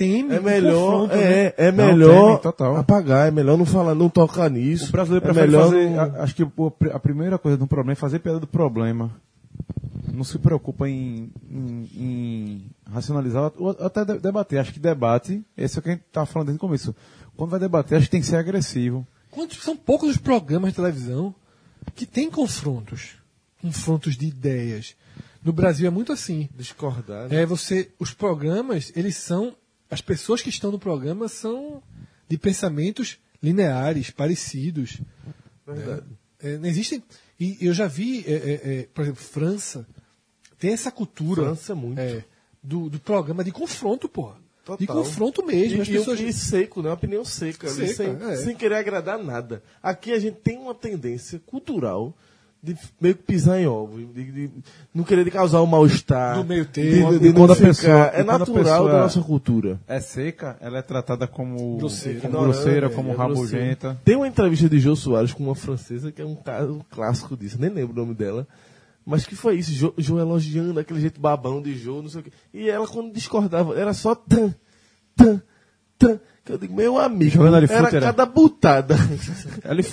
teme É melhor, confronto, né? é, é Não, melhor temem, total. apagar, é melhor não falar, não tocar nisso. O brasileiro é prefere fazer. não- a- Acho que a primeira coisa do problema é fazer piada do problema. não se preocupa em, em- em racionalizar ou até de- debater. Acho que debate, esse é o que a gente estava falando desde o começo. Quando vai debater, acho que tem que ser agressivo. Quantos, são poucos os programas de televisão que têm confrontos. Confrontos de ideias. No Brasil é muito assim. Discordar. né? É você, os programas, eles são, as pessoas que estão no programa são de pensamentos lineares, parecidos. Verdade. É, não existem. E eu já vi, é, é, é, por exemplo, França tem essa cultura. França é muito. é, do, do programa de confronto, porra. De Total. confronto mesmo. E, As pessoas. e seco, né? Uma opinião seca, ali, Seca, sem, é. sem querer agradar nada. Aqui a gente tem uma tendência cultural de meio que pisar em ovo, de, de não querer causar um mal-estar. Do meio de, termo. de, de E não quando a pessoa- É natural pessoa- da nossa cultura. É seca, ela é tratada como Grosseira. como, grosseira, como é rabugenta. Tem uma entrevista de Jô Soares com uma francesa que é um caso clássico disso, nem lembro o nome dela. Mas que foi isso, Jô, Jô elogiando aquele jeito babão de Jô, não sei o quê. E ela, quando discordava, era só tan, tan, tan. Que eu digo, meu amigo, Jogando ali era era? cada butada. Ela é.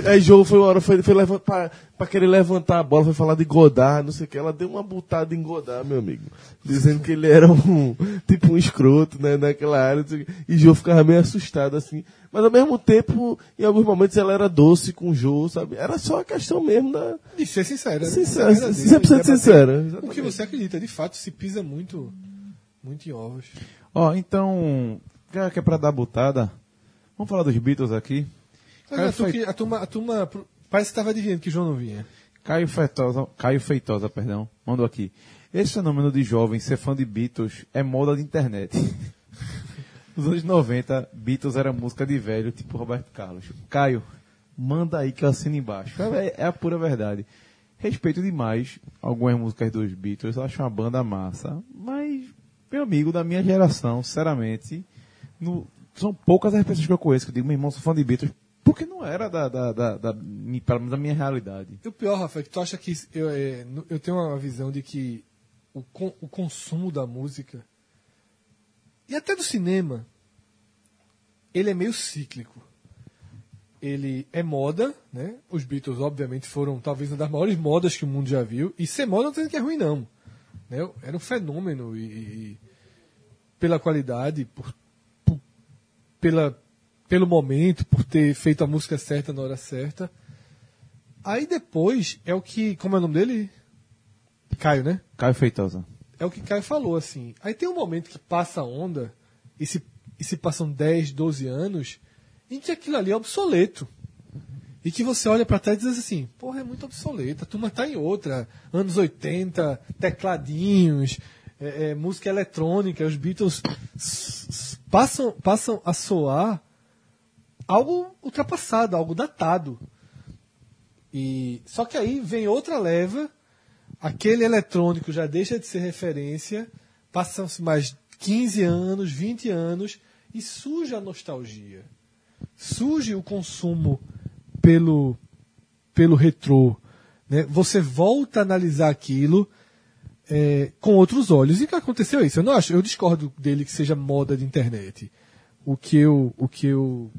Ela- Aí Jô foi uma hora, foi, foi levantar, pra, pra querer levantar a bola, foi falar de Godard, não sei o que. Ela deu uma butada em Godard, meu amigo. Dizendo que ele era um, tipo um escroto, né, naquela área. não sei o quê. E Jô ficava meio assustado, assim. Mas ao mesmo tempo, em alguns momentos ela era doce com Jô, sabe? Era só a questão mesmo da... De ser sincera. né? Sincera, Verdadeira, 100% de debater sincera, O que você acredita. De fato, se pisa muito, muito em ovos. Ó, então, já que é pra dar butada, vamos falar dos Beatles aqui. Caio, a, turma, a turma parece que estava adivinhando que João não vinha. Caio Feitosa, Caio Feitosa, perdão, mandou aqui. Esse fenômeno de jovem ser fã de Beatles é moda de internet. Nos anos 90, Beatles era música de velho, tipo Roberto Carlos. Caio, manda aí que eu assino embaixo. É, é a pura verdade. Respeito demais algumas músicas dos Beatles, eu acho uma banda massa. Mas, meu amigo da minha geração, sinceramente, no- são poucas as pessoas que eu conheço que eu digo, meu irmão, sou fã de Beatles, porque não era da, da, da, da, menos da minha realidade. E o pior, Rafa, é que tu acha que eu, é, eu tenho uma visão de que o, con- o consumo da música e até do cinema ele é meio cíclico. Ele é moda, né? Os Beatles, obviamente, foram talvez uma das maiores modas que o mundo já viu. E ser moda não tem que é ruim, não. Né? Era um fenômeno e, e pela qualidade, por- pela, pelo momento, por ter feito a música certa na hora certa. Aí depois é o que. Como é o nome dele? Caio, né? Caio Feitosa. É o que Caio falou, assim. Aí tem um momento que passa a onda, e se, e se passam 10, 12 anos, em que aquilo ali é obsoleto. E que você olha pra trás e diz assim, porra, é muito obsoleto, a turma tá em outra. Anos 80, tecladinhos, é, é, música eletrônica, os Beatles passam, passam a soar algo ultrapassado, algo datado. E só que aí vem outra leva, aquele eletrônico já deixa de ser referência, passam-se mais 15 anos, 20 anos e surge a nostalgia. Surge o consumo pelo pelo retrô, né? Você volta a analisar aquilo é, com outros olhos. E o que aconteceu isso. Eu não acho, eu discordo dele que seja moda de internet. O que eu, o que eu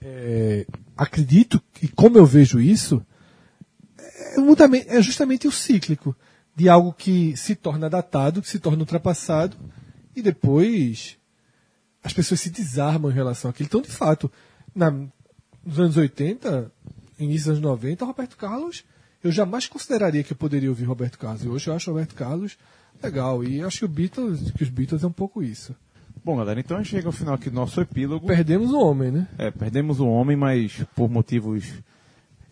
é, acredito e como eu vejo isso é, é justamente o cíclico de algo que se torna datado, que se torna ultrapassado e depois as pessoas se desarmam em relação àquilo. Então, de fato, na, nos anos 80, início dos anos 90, Roberto Carlos, eu jamais consideraria que eu poderia ouvir Roberto Carlos. E hoje eu acho Roberto Carlos legal. E acho que, o Beatles, que os Beatles é um pouco isso. Bom, galera, então a gente chega ao final aqui do nosso epílogo. Perdemos um homem, né? É, perdemos o homem, mas por motivos.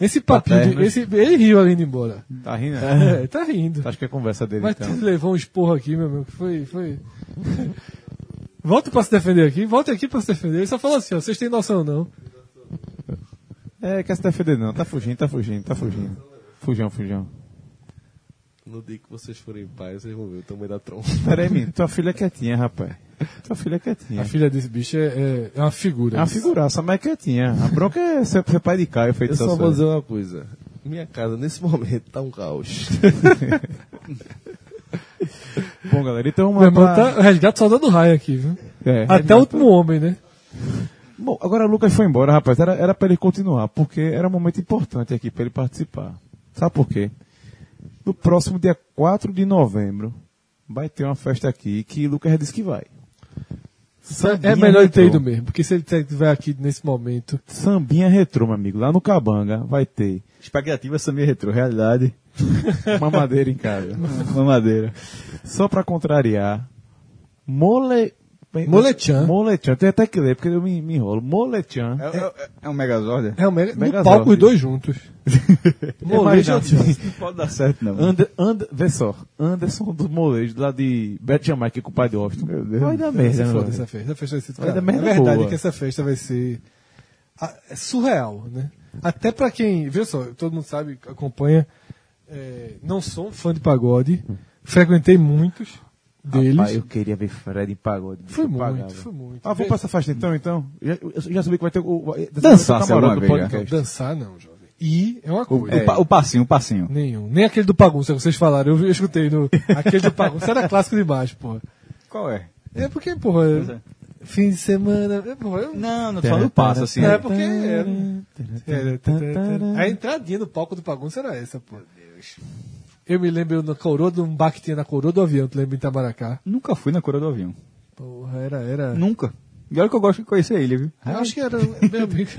Esse papinho, de, esse, ele riu ali indo embora. Tá rindo? É, tá rindo. Acho que é a conversa dele, Mas então. levou um esporro aqui, meu amigo, que foi. foi... Volta pra se defender aqui, volta aqui pra se defender. Ele só falou assim, ó, vocês têm noção não. É, quer se defender não. Tá fugindo, tá fugindo, tá fugindo. Fujão, fujão. No dia que vocês forem pais, vocês vão ver o tamanho da trompa. Pera aí, menino. Tua filha é quietinha, rapaz. Tua filha é quietinha. A filha desse bicho é, é, é uma figura. É uma figuraça, mas é quietinha. A bronca é ser, ser pai de Caio, feito Eu só vou dizer uma coisa. Minha casa, nesse momento, tá um caos. Bom, galera, então Meu vamos irmão pra... tá o resgate soldado raio aqui, viu? É, Até o último homem, né? Bom, agora o Lucas foi embora, rapaz. Era, era pra ele continuar, porque era um momento importante aqui pra ele participar. Sabe por quê? No próximo dia 4 de novembro, vai ter uma festa aqui que Lucas disse que vai. É Sambinha melhor ele ter retrô. ido mesmo, porque se ele estiver aqui nesse momento. Sambinha retrô, meu amigo. Lá no Cabanga vai ter Expectativa Samir Retro, realidade. uma madeira em casa. Uma madeira. Só pra contrariar, Mole... Molechan. Molechan. Tem até que ler, porque eu me, me enrolo. Molechan. É, é- é um Megazord? É o Mega, no Megazord. palco os dois juntos. Antigo. Não pode dar certo, não. Ander, Ander, vê só, Anderson do Molejo, lá de Beto Jamaica, com o pai de Austin. Meu Deus. Vai dar merda, né, essa festa. Festa vai ser Vai dar merda A verdade boa. é que essa festa vai ser ah, é surreal, né? Até pra quem, viu só, todo mundo sabe, acompanha, é, não sou um fã de pagode, frequentei muitos deles. Rapaz, eu queria ver Fred em pagode. Foi muito, pagava. foi muito. Ah, vamos pra essa festa então, então? Já, eu já sabia que vai ter o... Dançar, o do vez, Não, podcast. dançar não, jovem. E é uma O, coisa. o pa- o passinho, o passinho. Nenhum. Nem aquele do Pagunça que vocês falaram. Eu, eu escutei no. Aquele do Pagunça era clássico demais, porra. Qual é? É porque, porra. Fim de semana. É, porra, eu, Não, não do passo, assim. É, porque era. A entradinha no palco do Pagunça era essa, pô. Eu me lembro na coroa de um bar que tinha na coroa do avião, tu lembra em Itamaracá? Nunca fui na coroa do avião. Porra, era. era... Nunca. E olha que eu gosto de conhecer a ilha, viu? Eu acho que era. Meu amigo.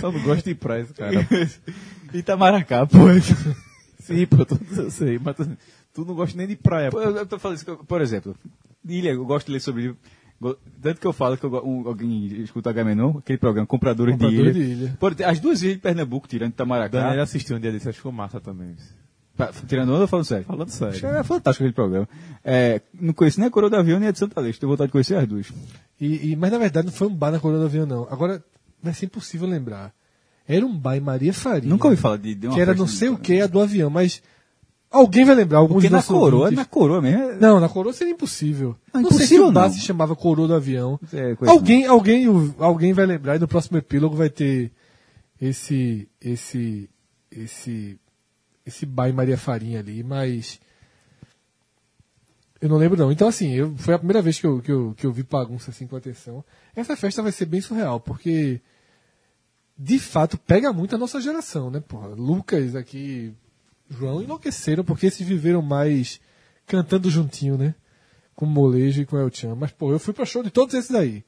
Só não gosto de praia, cara. Itamaracá, pô. Sim, pô, tu, eu sei, mas tu, tu não gosta nem de praia. Pô, Pô. Eu, tô falando isso, por exemplo, ilha, eu gosto de ler sobre Tanto que eu falo que eu, um, alguém escuta Agamenon, aquele programa Compradores, Compradores de Ilha. de Ilha. As duas ilhas de Pernambuco, tirando Itamaracá. Daniel assistiu um dia desse, acho que foi massa também. Pa- Tirando onda ou falando sério? Falando sério. Acho que É fantástico aquele programa. É, não conheço nem a coroa do avião nem a de Santa Leste. Tenho vontade de conhecer as duas. E, e- mas na verdade não foi um bar na coroa do avião, não. Agora, vai ser impossível lembrar. Era um bar em Maria Faria. Nunca ouvi falar de, de uma que era não sei o que, a do avião, mas alguém vai lembrar. Alguns Porque na coroa, ouvintes- na coroa mesmo. é- Não, na coroa seria impossível. Não, não sei se o não. se chamava coroa do avião. É, Alguém, alguém, o- alguém vai lembrar e no próximo epílogo vai ter esse, esse, esse, esse em Maria Farinha ali, mas eu não lembro não. Então assim, eu, foi a primeira vez que eu, que eu, que eu vi bagunça assim com atenção. Essa festa vai ser bem surreal, porque de fato pega muito a nossa geração, né, porra? Lucas aqui, João enlouqueceram porque esses viveram mais cantando juntinho, né? Com o Molejo e com o El Chan. Mas, pô, eu fui pra show de todos esses aí.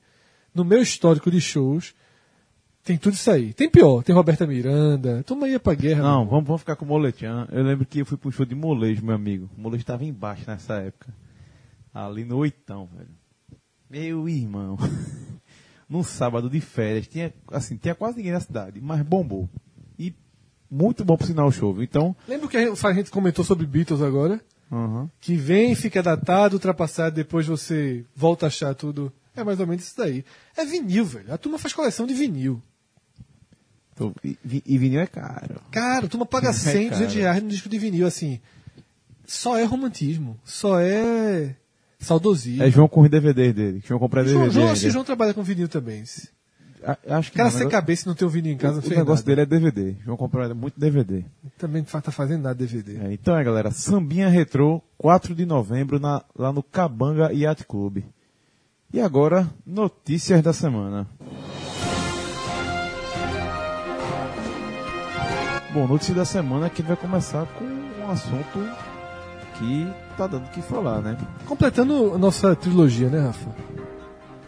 No meu histórico de shows, tem tudo isso aí. Tem pior, tem Roberta Miranda, turma ia pra guerra. Não, vamos, vamos ficar com o Molechan. Eu lembro que eu fui pro show de Molejo, meu amigo. O Molejo tava embaixo nessa época. Ali no oitão, velho. Meu irmão. Num sábado de férias, tinha, assim, tinha quase ninguém na cidade, mas bombou. Muito bom pro sinal show, viu? Então, Lembra que a gente, comentou sobre Beatles agora? aham. Que vem, fica datado, ultrapassado, depois você volta a achar tudo. É mais ou menos isso daí. É vinil, velho. A turma faz coleção de vinil. E, e vinil é caro. Cara, a turma paga É 100, 200 caro. reais no disco de vinil, assim. Só é romantismo. Só é saudosismo. É João com os DVDs dele. João comprar João. João, acho que. João trabalha com vinil também. Acho que O cara não, sem o cabeça não ter o vinil em casa o fez negócio nada. dele é DVD. João comprou muito DVD. Também tá fazendo nada DVD. É, então é, galera, Sambinha Retrô, 4 de novembro, na- lá no Cabanga Yacht Club. E agora, notícias da semana. Bom, notícia da semana que vai começar com um assunto que tá dando o que falar, né? Completando a nossa trilogia, né, Rafa?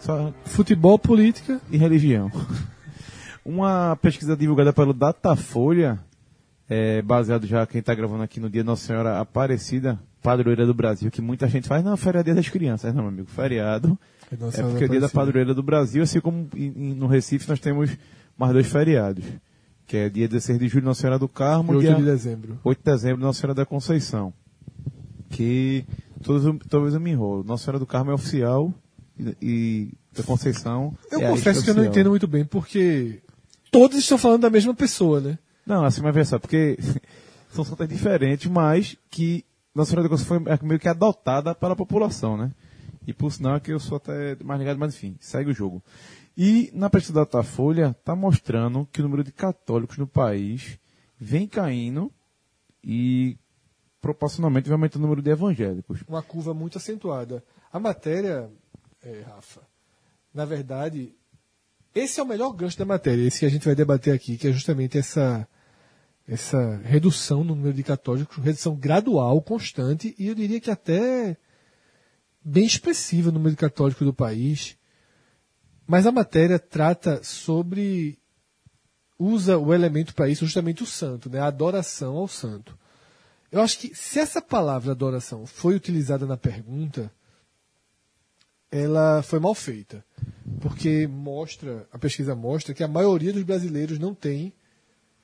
Só Futebol, política. e religião. Uma pesquisa divulgada pelo Datafolha, é, baseado já quem está gravando aqui no dia Nossa Senhora Aparecida, padroeira do Brasil, que muita gente faz, não, feriado é dia das crianças, não, meu amigo, feriado É, é porque é dia da padroeira do Brasil, assim como em- no Recife nós temos mais dois feriados, que é dia 16 de julho Nossa Senhora do Carmo, E 8 dia de dezembro. 8 de dezembro Nossa Senhora da Conceição, que todos, talvez eu me enrolo, Nossa Senhora do Carmo é oficial e, e da Conceição Eu é confesso que eu não entendo muito bem, porque todos estão falando da mesma pessoa, né? Não, assim, mas veja só, porque são santas diferentes, mas que Nossa Senhora da Conceição foi meio que adotada pela população, né? E por sinal é que eu sou até mais ligado, mas enfim, segue o jogo. E na pesquisa da Datafolha está mostrando que o número de católicos no país vem caindo e proporcionalmente vai aumentando o número de evangélicos. Uma curva muito acentuada. A matéria, é, Rafa, na verdade, esse é o melhor gancho da matéria, esse que a gente vai debater aqui, que é justamente essa, essa redução no número de católicos, redução gradual, constante, e eu diria que até bem expressiva no número de católicos do país. Mas a matéria trata sobre. usa o elemento para isso justamente o santo, né? a adoração ao santo. Eu acho que se essa palavra adoração foi utilizada na pergunta, ela foi mal feita. Porque mostra, a pesquisa mostra que a maioria dos brasileiros não tem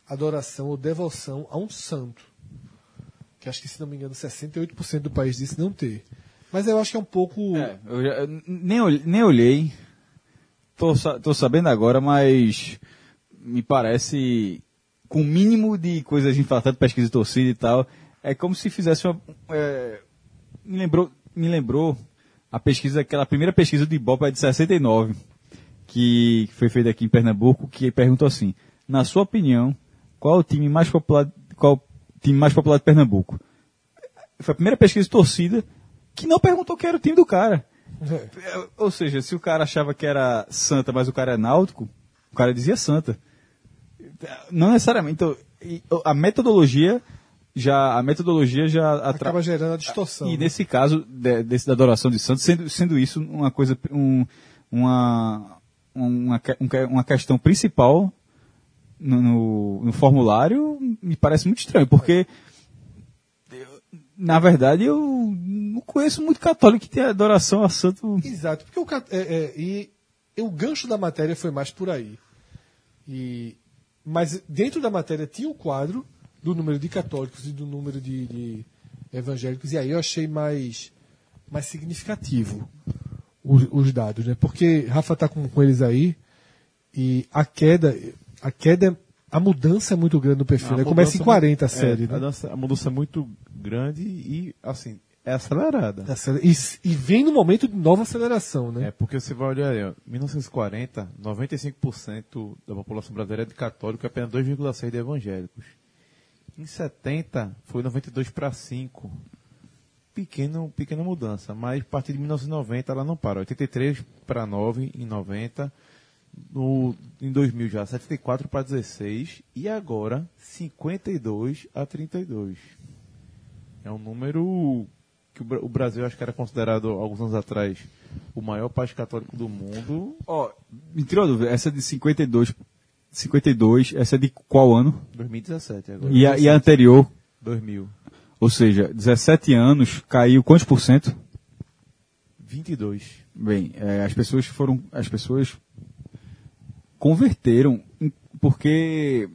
adoração ou devoção a um santo. Que acho que, se não me engano, 68% do país disse não ter. Mas eu acho que é um pouco. É, eu já- nem, olhei- nem olhei. Tô, tô sabendo agora, mas me parece, com o mínimo de coisas tanto pesquisa de torcida e tal, é como se fizesse uma. é, me, lembrou, me lembrou a pesquisa, aquela primeira pesquisa do Ibope é de 69, que foi feita aqui em Pernambuco, que perguntou assim: na sua opinião, qual o time mais popular, qual o time mais popular de Pernambuco? Foi a primeira pesquisa de torcida que não perguntou quem era o time do cara. É, Ou seja, se o cara achava que era Santa, mas o cara é náutico, o cara dizia Santa. Não necessariamente. Então, a metodologia já a metodologia já atra- acaba gerando a distorção. e né? nesse caso de- desse da adoração de santos, sendo, sendo isso uma coisa, um, uma, uma, um uma questão principal no, no- no formulário, me parece muito estranho, porque na verdade eu não conheço muito católico que tem adoração a santo. Exato, porque o, é, é, e, o gancho da matéria foi mais por aí. E, mas dentro da matéria tinha o quadro do número de católicos e do número de, de evangélicos, e aí eu achei mais, mais significativo os, os dados, né? Porque Rafa tá com, com eles aí, e a queda, a queda, a mudança é muito grande no perfil, né? A Começa em mudança 40 a é, série, a, né? dança- a mudança é muito grande e, assim, é acelerada. Acelera- E, e vem no momento de nova aceleração, né? É, porque você vai olhar aí, ó, 1940, 95% da população brasileira é de católico e apenas 2,6% de evangélicos. Em 70, foi 92 para 5. Pequeno, pequena mudança, mas a partir de 1990 ela não para. 83 para 9 em 90, no, em 2000 já 74 para 16 e agora 52 a 32. É um número que o, Bra- o Brasil acho que era considerado alguns anos atrás o maior país católico do mundo. Ó, me tirou dúvida, essa de 52, 52, essa é de qual ano? 2017 agora. E a, e a anterior, 2000. ou seja, 17 anos, caiu quantos por cento? 22. Bem, é, as pessoas foram, as pessoas converteram, porque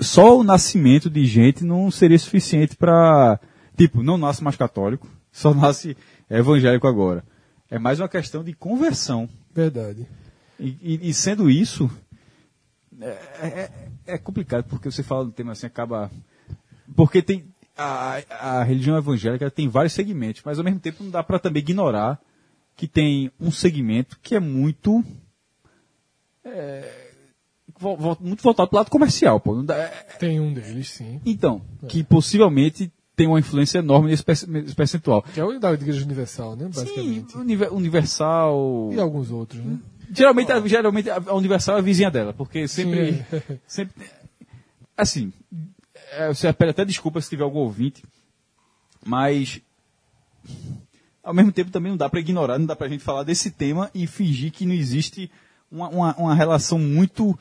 só o nascimento de gente não seria suficiente para, tipo, não nasce mais católico, só nasce evangélico agora. É mais uma questão de conversão. Verdade. E, e- e sendo isso, é, é- é complicado, porque você fala do tema assim, acaba. Porque tem. A, a religião evangélica tem vários segmentos, mas ao mesmo tempo não dá para também ignorar que tem um segmento que é muito. é, muito voltado para o lado comercial. Pô. Dá- é- Tem um deles, sim. então, que possivelmente tem uma influência enorme nesse perce- nesse percentual. Que é o da Igreja Universal, né? Sim, Basicamente. univer- Universal. E alguns outros, né? Geralmente, a, geralmente a Universal é a vizinha dela, porque sempre. Sim, sempre assim, é, você pede até desculpa se tiver algum ouvinte, mas. Ao mesmo tempo também não dá para ignorar, não dá pra gente falar desse tema e fingir que não existe uma, uma, uma relação muito.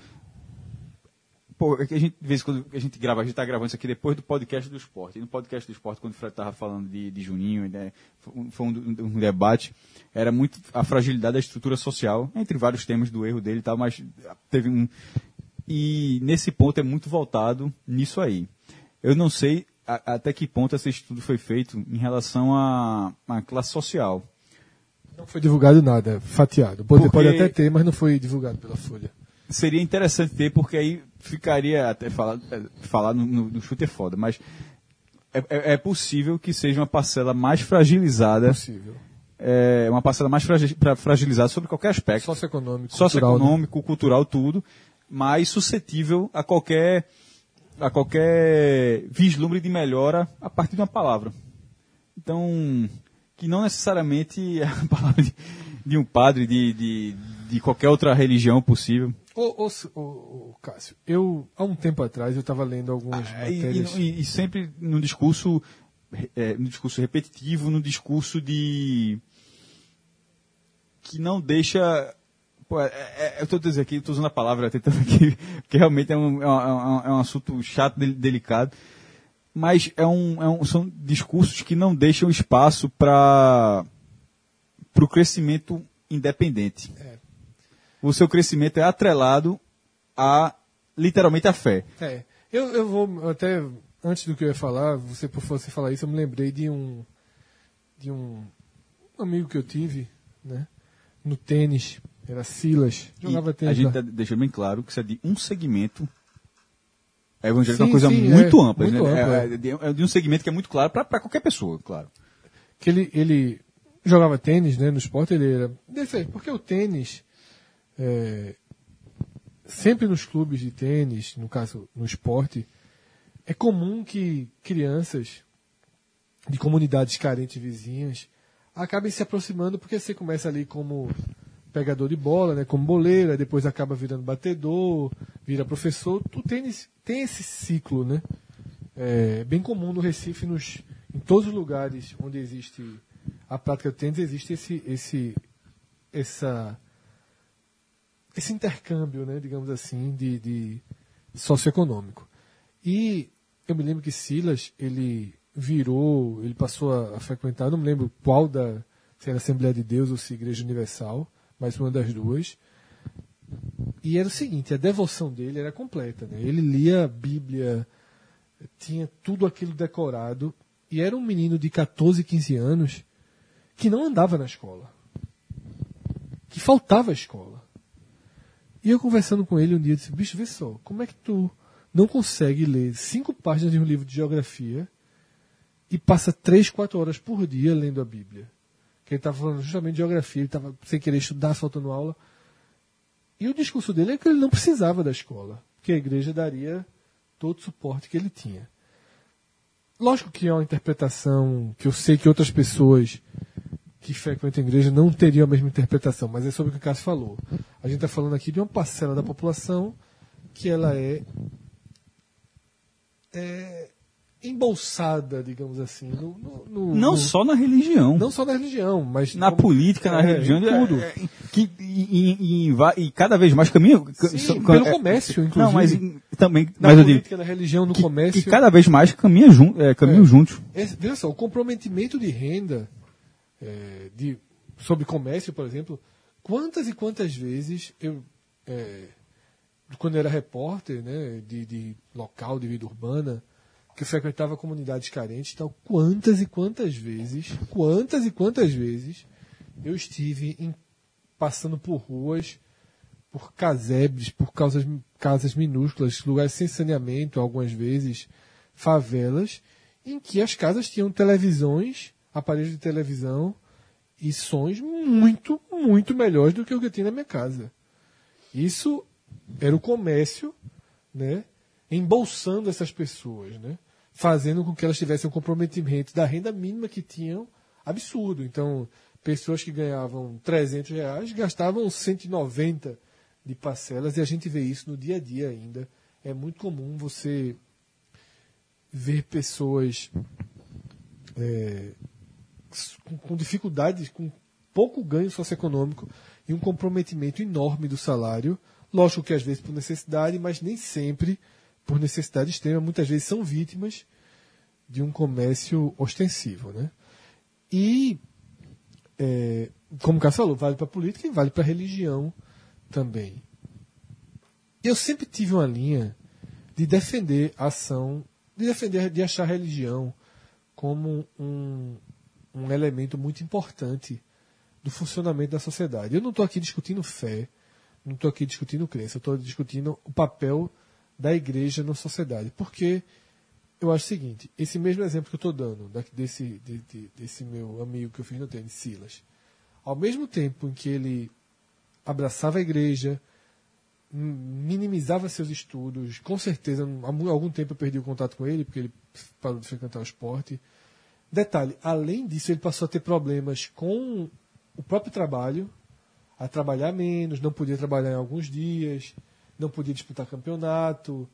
Pô, é que a gente, de vez em quando a gente grava, a gente tá gravando isso aqui depois do podcast do esporte. E no podcast do esporte, quando o Fred tava falando de, de Juninho, né, foi um- um, um debate, era muito a fragilidade da estrutura social, entre vários temas do erro dele e tal, mas teve um. E nesse ponto é muito voltado nisso aí. Eu não sei a- até que ponto esse estudo foi feito em relação à à classe social. Não foi divulgado nada, fatiado. Pode, Porque- pode até ter, mas não foi divulgado pela Folha. Seria interessante ter, porque aí ficaria até falar, é, falar no, no, no chute é foda, mas é, é- é possível que seja uma parcela mais fragilizada, Possível. é, uma parcela mais fragi- pra- fragilizada sobre qualquer aspecto, Socioeconômico, cultural, né? socioeconômico, cultural, tudo, mais suscetível a qualquer a qualquer vislumbre de melhora a partir de uma palavra. Então, que não necessariamente é a palavra de, de um padre de, de, de qualquer outra religião possível. Ô, ô, ô, ô, Cássio, eu, há um tempo atrás, eu estava lendo algumas Ah, e, matérias. e- e sempre num discurso, é, num discurso repetitivo, num discurso de que não deixa pô, é- é- eu estou dizendo aqui, estou usando a palavra tentando aqui, porque realmente é um, é um, é um assunto chato, del- delicado, mas é um, é um- são discursos que não deixam espaço para o crescimento independente. É. O seu crescimento é atrelado a literalmente a fé. É, eu, eu vou até antes do que eu ia falar, você por você falar isso, eu me lembrei de um de um amigo que eu tive, né, no tênis, era Silas, jogava E tênis. a gente lá. tá- deixa bem claro que isso é de um segmento. É evangélico é Sim, uma coisa sim, muito é, ampla. muito né? ampla, é, é de, é de um segmento que é muito claro para qualquer pessoa, claro. que ele, ele jogava tênis, né, no esporte ele era porque o tênis é, sempre nos clubes de tênis, no caso no esporte, é comum que crianças de comunidades carentes vizinhas acabem se aproximando porque você começa ali como pegador de bola, né, como boleira, depois acaba virando batedor, vira professor. O tênis tem esse ciclo, né? É bem comum no Recife, nos, em todos os lugares onde existe a prática do tênis, existe esse, esse, essa, esse intercâmbio, né, digamos assim, de, de socioeconômico. E eu me lembro que Silas, ele virou, ele passou a, a frequentar, não me lembro qual da, se era Assembleia de Deus ou se Igreja Universal, mas uma das duas. E era o seguinte, a devoção dele era completa, né? Ele lia a Bíblia, tinha tudo aquilo decorado, e era um menino de 14, 15 anos que não andava na escola. Que faltava a escola. E eu conversando com ele um dia, eu disse, bicho, vê só, como é que tu não consegue ler cinco páginas de um livro de geografia e passa três, quatro horas por dia lendo a Bíblia? Que ele estava falando justamente de geografia, ele estava sem querer estudar, faltando aula. E o discurso dele é que ele não precisava da escola, que a igreja daria todo o suporte que ele tinha. Lógico que é uma interpretação que eu sei que outras pessoas que frequentam a igreja não teriam a mesma interpretação, mas é sobre o que o Cássio falou. A gente está falando aqui de uma parcela da população que ela é, é embolsada, digamos assim, no, no- no- Não só na religião. não só na religião, mas na como- política, na é, religião, em tudo. é, é, que, e, e- e e cada vez mais caminha. Sim, so- pelo é, comércio, inclusive. Não, mas também. na mas eu digo política, na religião, no que, comércio. que cada vez mais caminha jun, é, caminham É. juntos. Veja só, o comprometimento de renda é, de, sobre comércio, por exemplo, quantas e quantas vezes eu, é, quando eu era repórter né, de, de local, de vida urbana, que eu frequentava comunidades carentes e tal, quantas e quantas vezes, quantas e quantas vezes eu estive em- passando por ruas, por casebres, por causas, casas minúsculas, lugares sem saneamento, algumas vezes, favelas, em que as casas tinham televisões, aparelhos de televisão e sons muito, muito melhores do que o que eu tinha na minha casa. Isso era o comércio, né, embolsando essas pessoas, né, fazendo com que elas tivessem um comprometimento da renda mínima que tinham absurdo. Então, pessoas que ganhavam 300 reais gastavam 190 de parcelas e a gente vê isso no dia a dia ainda. É muito comum você ver pessoas é, com, com dificuldades, com pouco ganho socioeconômico e um comprometimento enorme do salário. Lógico que às vezes por necessidade, mas nem sempre por necessidade extrema. Muitas vezes são vítimas de um comércio ostensivo. Né? E, é, como o Cássio falou, vale para a política e vale para a religião também. Eu sempre tive uma linha de defender a ação, de defender, de achar a religião como um, um elemento muito importante do funcionamento da sociedade. Eu não estou aqui discutindo fé, não estou aqui discutindo crença, estou discutindo o papel da igreja na sociedade. Porque eu acho o seguinte, esse mesmo exemplo que eu estou dando, da- desse, de- de- desse meu amigo que eu fiz no tênis, Silas, ao mesmo tempo em que ele abraçava a igreja, minimizava seus estudos, com certeza, há algum tempo eu perdi o contato com ele, porque ele parou de frequentar o esporte. Detalhe, além disso, ele passou a ter problemas com o próprio trabalho, a trabalhar menos, não podia trabalhar em alguns dias, não podia disputar campeonato,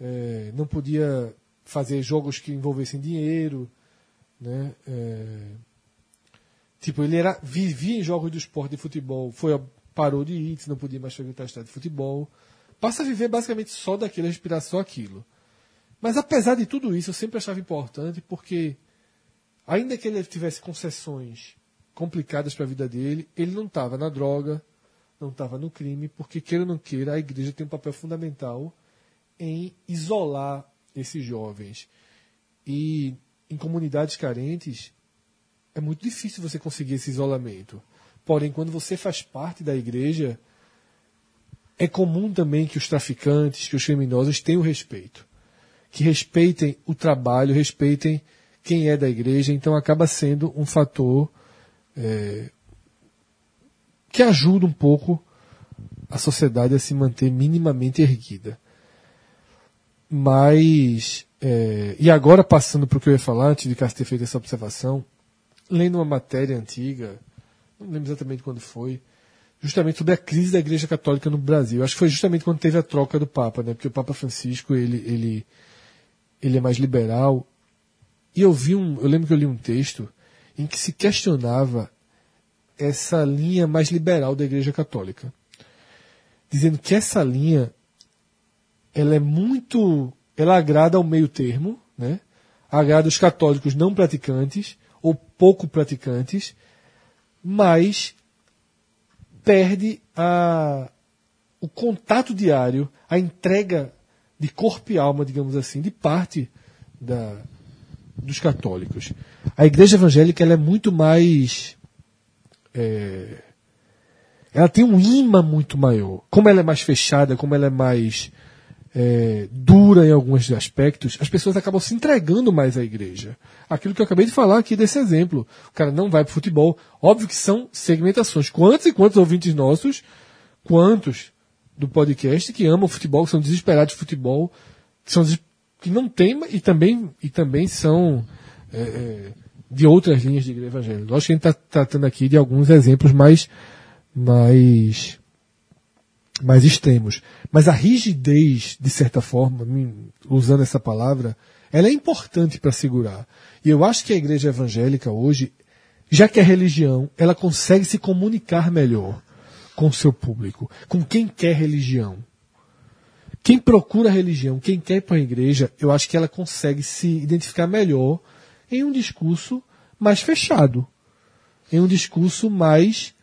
é, não podia fazer jogos que envolvessem dinheiro, né? É, tipo, ele era vivia em jogos do esporte de futebol, foi parou de ir, não podia mais frequentar estádio de futebol, passa a viver basicamente só daquilo, respirar só aquilo. Mas apesar de tudo isso, eu sempre achava importante porque ainda que ele tivesse concessões complicadas para a vida dele, ele não estava na droga, não estava no crime, porque queira ou não queira, a igreja tem um papel fundamental em isolar esses jovens. E em comunidades carentes é muito difícil você conseguir esse isolamento. Porém, quando você faz parte da igreja, é comum também que os traficantes, que os criminosos tenham respeito. Que respeitem o trabalho, respeitem quem é da igreja, então acaba sendo um fator é, que ajuda um pouco a sociedade a se manter minimamente erguida. Mas, é, e agora passando para o que eu ia falar, antes de Cássio ter feito essa observação, lendo uma matéria antiga, não lembro exatamente quando foi, justamente sobre a crise da Igreja Católica no Brasil. Acho que foi justamente quando teve a troca do Papa, né? Porque o Papa Francisco ele ele ele é mais liberal. E eu vi um, eu lembro que eu li um texto em que se questionava essa linha mais liberal da Igreja Católica, dizendo que essa linha ela é muito, ela agrada ao meio termo, né? Agrada os católicos não praticantes ou pouco praticantes, mas perde a, o contato diário, a entrega de corpo e alma, digamos assim, de parte da, dos católicos. A igreja evangélica ela é muito mais. É, ela tem um imã muito maior. Como ela é mais fechada, como ela é mais é, dura em alguns aspectos, as pessoas acabam se entregando mais à igreja. Aquilo que eu acabei de falar aqui desse exemplo. O cara não vai para futebol. Óbvio que são segmentações. Quantos e quantos ouvintes nossos, quantos do podcast que amam futebol, que são desesperados de futebol, que, são, que não tem e também, e também são é, é, de outras linhas de igreja evangélica. Lógico que a gente está tratando aqui de alguns exemplos mais, mais, mais extremos. Mas a rigidez, de certa forma, usando essa palavra, ela é importante para segurar. E eu acho que a igreja evangélica hoje, já que é religião, ela consegue se comunicar melhor com o seu público, com quem quer religião. Quem procura religião, quem quer ir para a igreja, eu acho que ela consegue se identificar melhor em um discurso mais fechado, em um discurso mais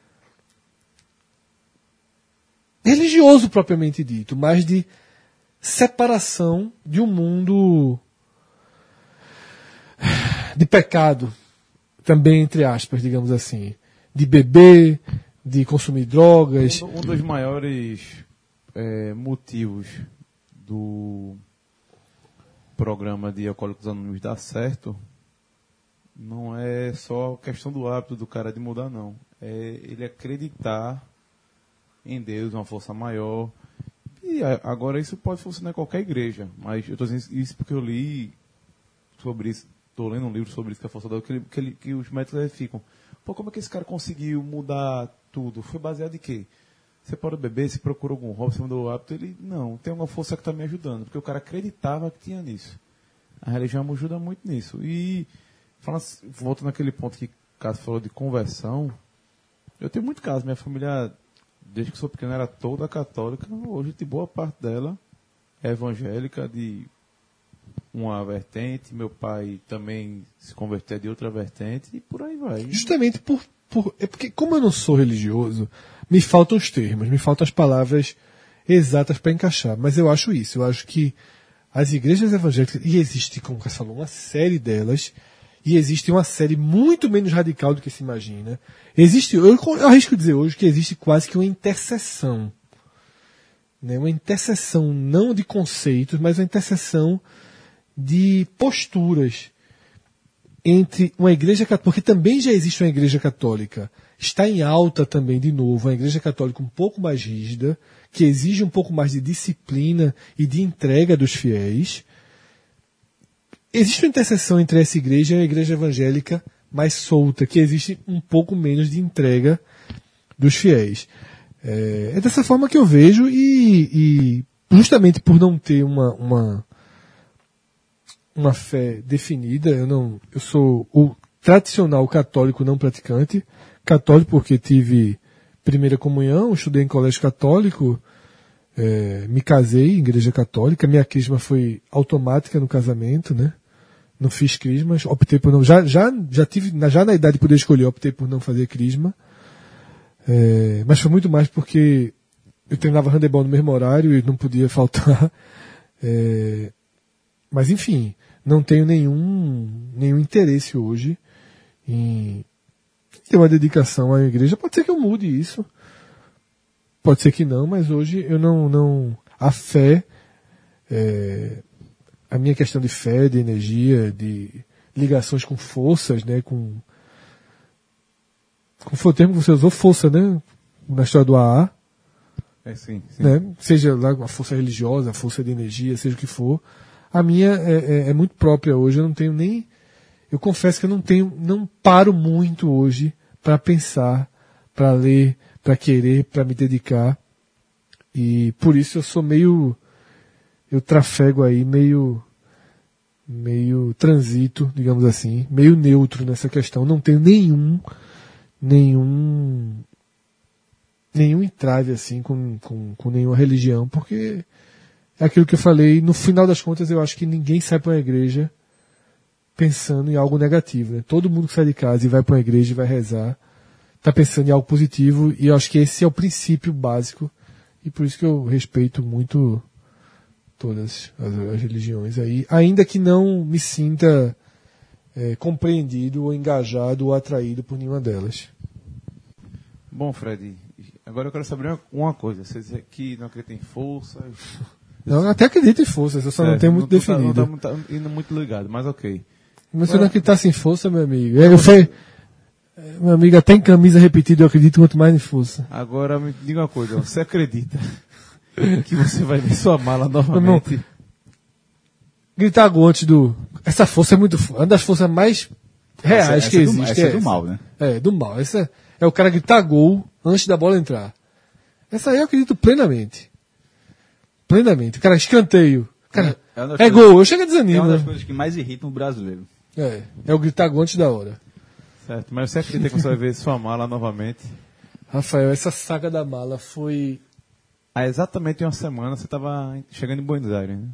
religioso propriamente dito, mais de separação de um mundo de pecado, também entre aspas, digamos assim, de beber, de consumir drogas. Um, um dos maiores é, motivos do programa de Alcoólicos Anônimos dar certo não é só questão do hábito do cara de mudar, não. É ele acreditar em Deus, uma força maior. E agora isso pode funcionar em qualquer igreja, mas eu estou dizendo isso porque eu li sobre isso, estou lendo um livro sobre isso que é a força da que, que, que os médicos ficam. Pô, como é que esse cara conseguiu mudar tudo? Foi baseado em quê? Você pode beber, se procura algum hobby, você mudou o hábito, ele, não, tem uma força que está me ajudando, porque o cara acreditava que tinha nisso. A religião ajuda muito nisso. E, falando, voltando naquele ponto que o Cássio falou de conversão, eu tenho muito caso, minha família desde que sou pequeno, era toda católica. Hoje, de boa parte dela é evangélica, de uma vertente. Meu pai também se converteu de outra vertente e por aí vai. Justamente por, por. É porque, como eu não sou religioso, me faltam os termos, me faltam as palavras exatas para encaixar. Mas eu acho isso. Eu acho que as igrejas evangélicas, e existe, como você falou, uma série delas e existe uma série muito menos radical do que se imagina. Existe, eu, eu arrisco dizer hoje que existe quase que uma interseção. Né? Uma interseção não de conceitos, mas uma interseção de posturas entre uma igreja católica, porque também já existe uma igreja católica, está em alta também de novo, uma igreja católica um pouco mais rígida, que exige um pouco mais de disciplina e de entrega dos fiéis, existe uma interseção entre essa igreja e a igreja evangélica mais solta, que existe um pouco menos de entrega dos fiéis. É, é dessa forma que eu vejo e, e justamente por não ter uma, uma, uma fé definida, eu não, eu sou o tradicional católico não praticante, católico porque tive primeira comunhão, estudei em colégio católico, é, me casei em igreja católica, minha crisma foi automática no casamento, né? Não fiz crismas, optei por não, já, já, já tive, já na idade de poder escolher, optei por não fazer crisma. É, mas foi muito mais porque eu treinava handebol no mesmo horário e não podia faltar. É, mas enfim, não tenho nenhum, nenhum interesse hoje em ter uma dedicação à igreja. Pode ser que eu mude isso. Pode ser que não, mas hoje eu não, não, a fé, é, a minha questão de fé, de energia, de ligações com forças, né, com, como foi o termo que você usou, força, né, na história do AA, É sim, sim. né? Seja lá uma força religiosa, força de energia, seja o que for. A minha é, é- é muito própria hoje. Eu não tenho nem. Eu confesso que eu não tenho, não paro muito hoje para pensar, para ler, para querer, para me dedicar. E por isso eu sou meio, eu trafego aí meio, meio transito, digamos assim, meio neutro nessa questão. Não tenho nenhum, nenhum nenhum entrave assim com, com, com nenhuma religião, porque é aquilo que eu falei, no final das contas eu acho que ninguém sai para uma igreja pensando em algo negativo. Né? Todo mundo que sai de casa e vai para uma igreja e vai rezar, está pensando em algo positivo, e eu acho que esse é o princípio básico, e por isso que eu respeito muito todas as, as religiões aí, ainda que não me sinta eh, compreendido ou engajado ou atraído por nenhuma delas. Bom, Fred, agora eu quero saber uma- coisa. Você diz que não acredita em força. Não, eu até acredito em forças, eu só não É, tenho muito tá- definido. Não tá, muito- tá indo muito ligado, mas ok. Mas você não acreditar sem força, meu amigo. É, Eu fui, é, meu amigo, até em camisa repetida eu acredito quanto mais em força. Agora me diga uma coisa, você acredita que você vai ver sua mala novamente? Gritar gol antes do. Essa força é muito. Uma das forças mais reais Essa- que essa é do- existe. essa é do mal, né? É, do mal. Essa é o cara gritar gol antes da bola entrar. Essa aí eu acredito plenamente. Plenamente. Cara, escanteio. Cara, É é coisas- gol, eu chego a É desanimo. uma das né? coisas que mais irritam o brasileiro. É, é o gritar gol antes da hora. Certo, mas você acredita que você vai ver sua mala novamente? Rafael, essa saga da mala foi. Há exatamente uma semana você estava chegando em Buenos Aires, né?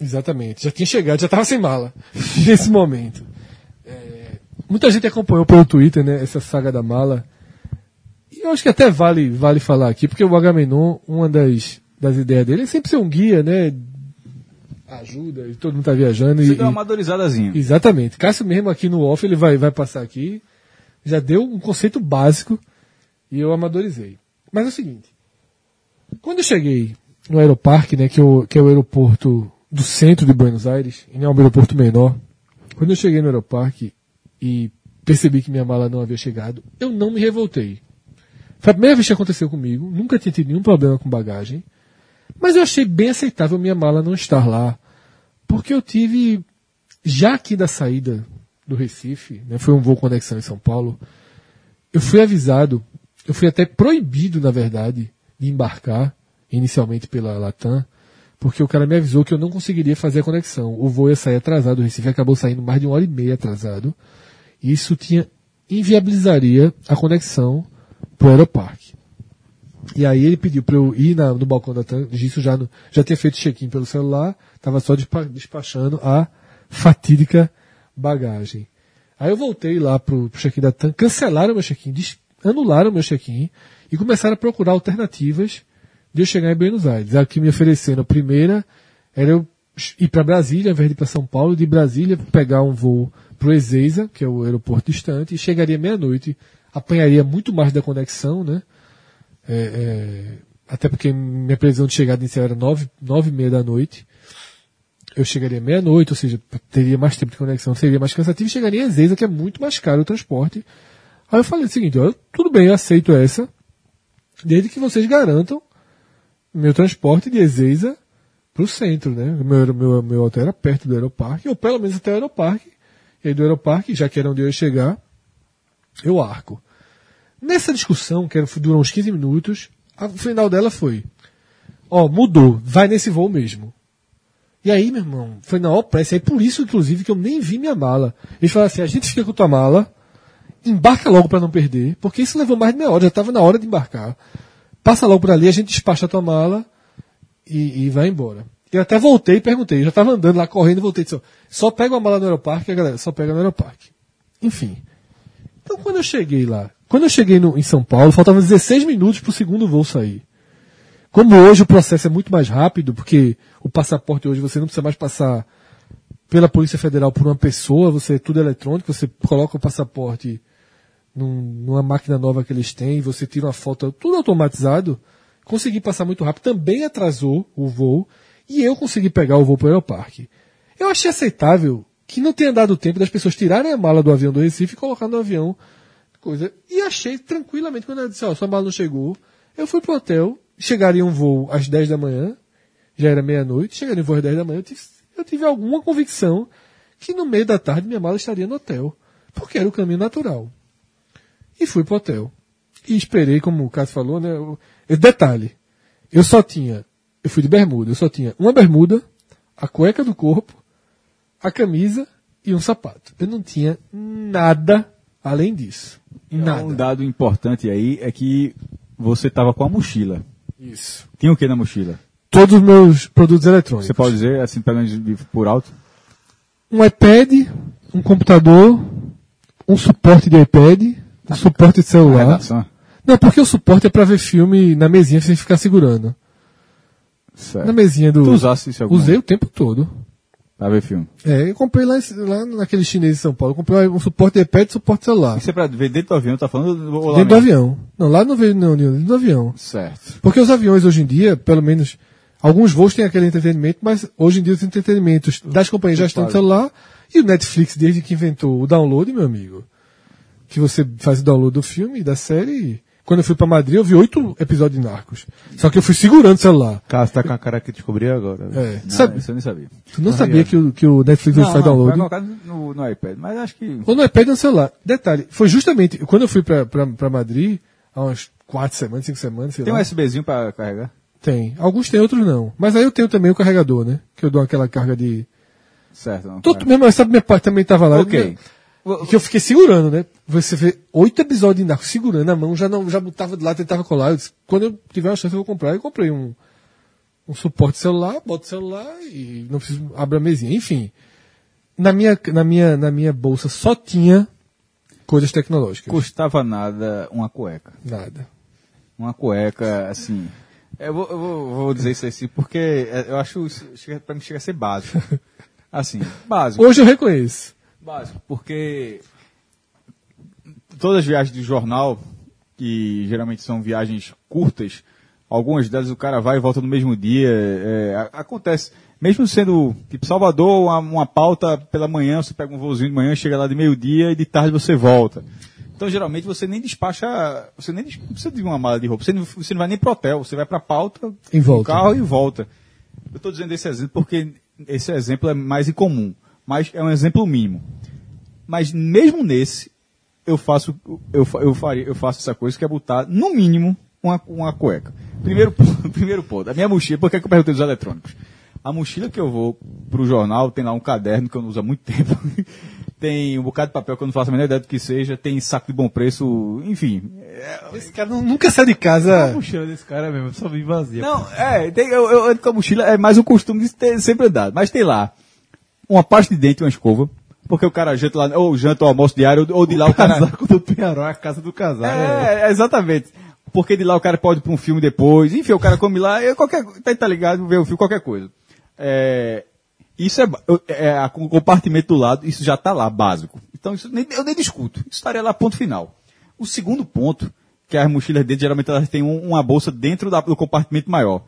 Exatamente, já tinha chegado, já estava sem mala nesse momento. É, muita gente acompanhou pelo Twitter, né, essa saga da mala. E eu acho que até vale, vale falar aqui, porque o Agamenon, uma das, das ideias dele é sempre ser um guia, né? Ajuda, e todo mundo tá viajando. Você E, deu uma amadorizadazinha. exatamente. Cássio mesmo aqui no off, ele vai, vai passar aqui. Já deu um conceito básico e eu amadorizei. Mas é o seguinte. Quando eu cheguei no aeroparque, né, que, é o- que é o aeroporto do centro de Buenos Aires, e não é um aeroporto menor, quando eu cheguei no aeroparque e percebi que minha mala não havia chegado, eu não me revoltei. Foi a primeira vez que aconteceu comigo, nunca tinha tido nenhum problema com bagagem, mas eu achei bem aceitável minha mala não estar lá, porque eu tive, já aqui da saída do Recife, né, foi um voo conexão em São Paulo, eu fui avisado, eu fui até proibido, na verdade, de embarcar, inicialmente pela Latam, porque o cara me avisou que eu não conseguiria fazer a conexão. O voo ia sair atrasado, o Recife acabou saindo mais de uma hora e meia atrasado. E isso tinha inviabilizaria a conexão pro aeroparque. E aí ele pediu para eu ir na- no balcão da isso já, no- já tinha feito check-in pelo celular, estava só despa- despachando a fatídica bagagem. Aí eu voltei lá pro, pro check-in da TAM, cancelaram meu check-in, anularam meu check-in e começaram a procurar alternativas de eu chegar em Buenos Aires. A que me ofereceram a primeira era eu ir para Brasília, ao invés de ir para São Paulo, de Brasília pegar um voo pro Ezeiza, que é o aeroporto distante, e chegaria meia-noite, apanharia muito mais da conexão, né? É, é, até porque minha previsão de chegada inicial era nove, nove e meia da noite. Eu chegaria meia-noite, ou seja, teria mais tempo de conexão, seria mais cansativo, e chegaria em Ezeiza, que é muito mais caro o transporte. Aí eu falei o seguinte, ó, tudo bem, eu aceito essa, desde que vocês garantam meu transporte de Ezeiza para o centro, né? Meu, meu, meu hotel era perto do aeroparque, ou pelo menos até o aeroparque. E aí do aeroparque, já que era onde eu ia chegar, eu arco. Nessa discussão, que durou uns 15 minutos, o final dela foi: Ó, mudou, vai nesse voo mesmo. E aí, meu irmão, foi na hora pressa. Aí por isso, inclusive, que eu nem vi minha mala. Eles falaram assim: a gente fica com tua mala, embarca logo pra não perder, porque isso levou mais de meia hora, já tava na hora de embarcar. Passa logo por ali, a gente despacha a tua mala e, e vai embora. Eu até voltei e perguntei, eu já tava andando lá correndo e voltei disse: só pega a mala no aeroparque, a galera, só pega no aeroparque. Enfim. Então quando eu cheguei lá, quando eu cheguei no- em São Paulo, faltavam 16 minutos pro segundo voo sair. Como hoje o processo é muito mais rápido, porque o passaporte hoje você não precisa mais passar pela Polícia Federal por uma pessoa, você tudo é eletrônico, você coloca o passaporte num- numa máquina nova que eles têm, você tira uma foto, tudo automatizado, consegui passar muito rápido, também atrasou o voo, e eu consegui pegar o voo para o aeroparque. Eu achei aceitável que não tenha dado tempo das pessoas tirarem a mala do avião do Recife e colocar no avião, coisa. E achei tranquilamente, quando ela disse, ó, sua mala não chegou, eu fui pro hotel, chegaria um voo às 10 da manhã, já era meia-noite, chegaria um voo às 10 da manhã, eu tive, eu tive alguma convicção que no meio da tarde minha mala estaria no hotel, porque era o caminho natural. E fui pro hotel. E esperei, como o Cássio falou, né? eu- detalhe, eu só tinha, eu fui de bermuda, eu só tinha uma bermuda, a cueca do corpo, a camisa e um sapato. Eu não tinha nada além disso. Nada. Um dado importante aí é que você tava com a mochila. Isso. Tinha o que na mochila? Todos os meus produtos eletrônicos. Você pode dizer, assim, pegando de- por alto? Um iPad, um computador, um suporte de iPad, um suporte de celular. Não, porque o suporte é pra ver filme na mesinha sem ficar segurando. Certo. Na mesinha do. Tu usasse isso alguma Usei o tempo todo. Pra ver filme. É, eu comprei lá, lá naquele chinês de São Paulo. Eu comprei um suporte de iPad e suporte celular. Isso é pra ver dentro do avião, tá falando? Dentro do mesmo? avião. Não, lá não veio não, dentro do avião. Certo. Porque os aviões hoje em dia, pelo menos, alguns voos têm aquele entretenimento, mas hoje em dia os entretenimentos das companhias já estão no celular e o Netflix, desde que inventou o download, meu amigo, que você faz o download do filme, da série. Quando eu fui pra Madrid, eu vi oito episódios de Narcos. Só que eu fui segurando o celular. Cássio tá com a cara que descobri agora. É. Não, Sabe, isso eu nem sabia. tu não sabia que o, que o Netflix hoje faz vai download? colocar no, no iPad, mas acho que... Ou no iPad ou no celular. Detalhe, foi justamente quando eu fui pra, pra, pra Madrid, há umas quatro semanas, cinco semanas, sei Tem um lá. USBzinho pra carregar? Tem. Alguns tem, outros não. Mas aí eu tenho também o carregador, né? Que eu dou aquela carga de. Certo. Não, Todo, mesmo, sabe, minha parte também tava lá. Ok. Eu- Que eu fiquei segurando, né? Você vê oito episódios de Narcos segurando a mão, já não, já botava de lá, tentava colar. Eu disse, quando eu tiver uma chance eu vou comprar. Eu comprei um, um suporte celular, boto o celular e não preciso abrir a mesinha. Enfim. Na minha, na minha, na minha bolsa só tinha coisas tecnológicas. Custava nada uma cueca. Nada. Uma cueca, assim... Eu vou, eu vou, vou dizer isso assim, porque é, eu acho pra mim chega a ser básico. Assim, básico. Hoje eu reconheço. Básico, porque todas as viagens de jornal, que geralmente são viagens curtas, algumas delas o cara vai e volta no mesmo dia. é, acontece, mesmo sendo tipo Salvador, uma, uma pauta pela manhã, você pega um voozinho de manhã, chega lá de meio-dia e de tarde você volta. Então, geralmente, você nem despacha, você nem precisa de uma mala de roupa, você não, você não vai nem pro hotel, você vai pra pauta, E no volta. carro e volta. Eu estou dizendo esse exemplo porque esse exemplo é mais incomum, mas é um exemplo mínimo. Mas mesmo nesse, eu faço, eu, eu, faria, eu faço essa coisa que é botar, no mínimo, uma, uma cueca. Primeiro, ponto- primeiro ponto, a minha mochila, por que que eu perguntei dos eletrônicos? A mochila que eu vou pro jornal tem lá um caderno que eu não uso há muito tempo. tem um bocado de papel que eu não faço a menor ideia do que seja, tem saco de bom preço, enfim. Esse cara não- nunca sai de A casa. mochila desse cara mesmo, eu só vi vazia. Não, é, tem, eu, eu ando com a mochila, é mais um costume de ter sempre andado. Mas tem lá uma pasta de dente e uma escova, porque o cara janta lá, ou janta o almoço diário, ou de lá o cara... casaco do Penharol, a casa do casaco. É, exatamente. Porque de lá o cara pode ir pra um filme depois. Enfim, o cara come lá, qualquer, tá, tá ligado, vê o filme, qualquer coisa. É, isso é, é, com o compartimento do lado, isso já tá lá, básico. Então isso nem, eu nem discuto. Isso estaria lá, ponto final. O segundo ponto, que as mochilas dentro, geralmente elas têm um- uma bolsa dentro da- do compartimento maior.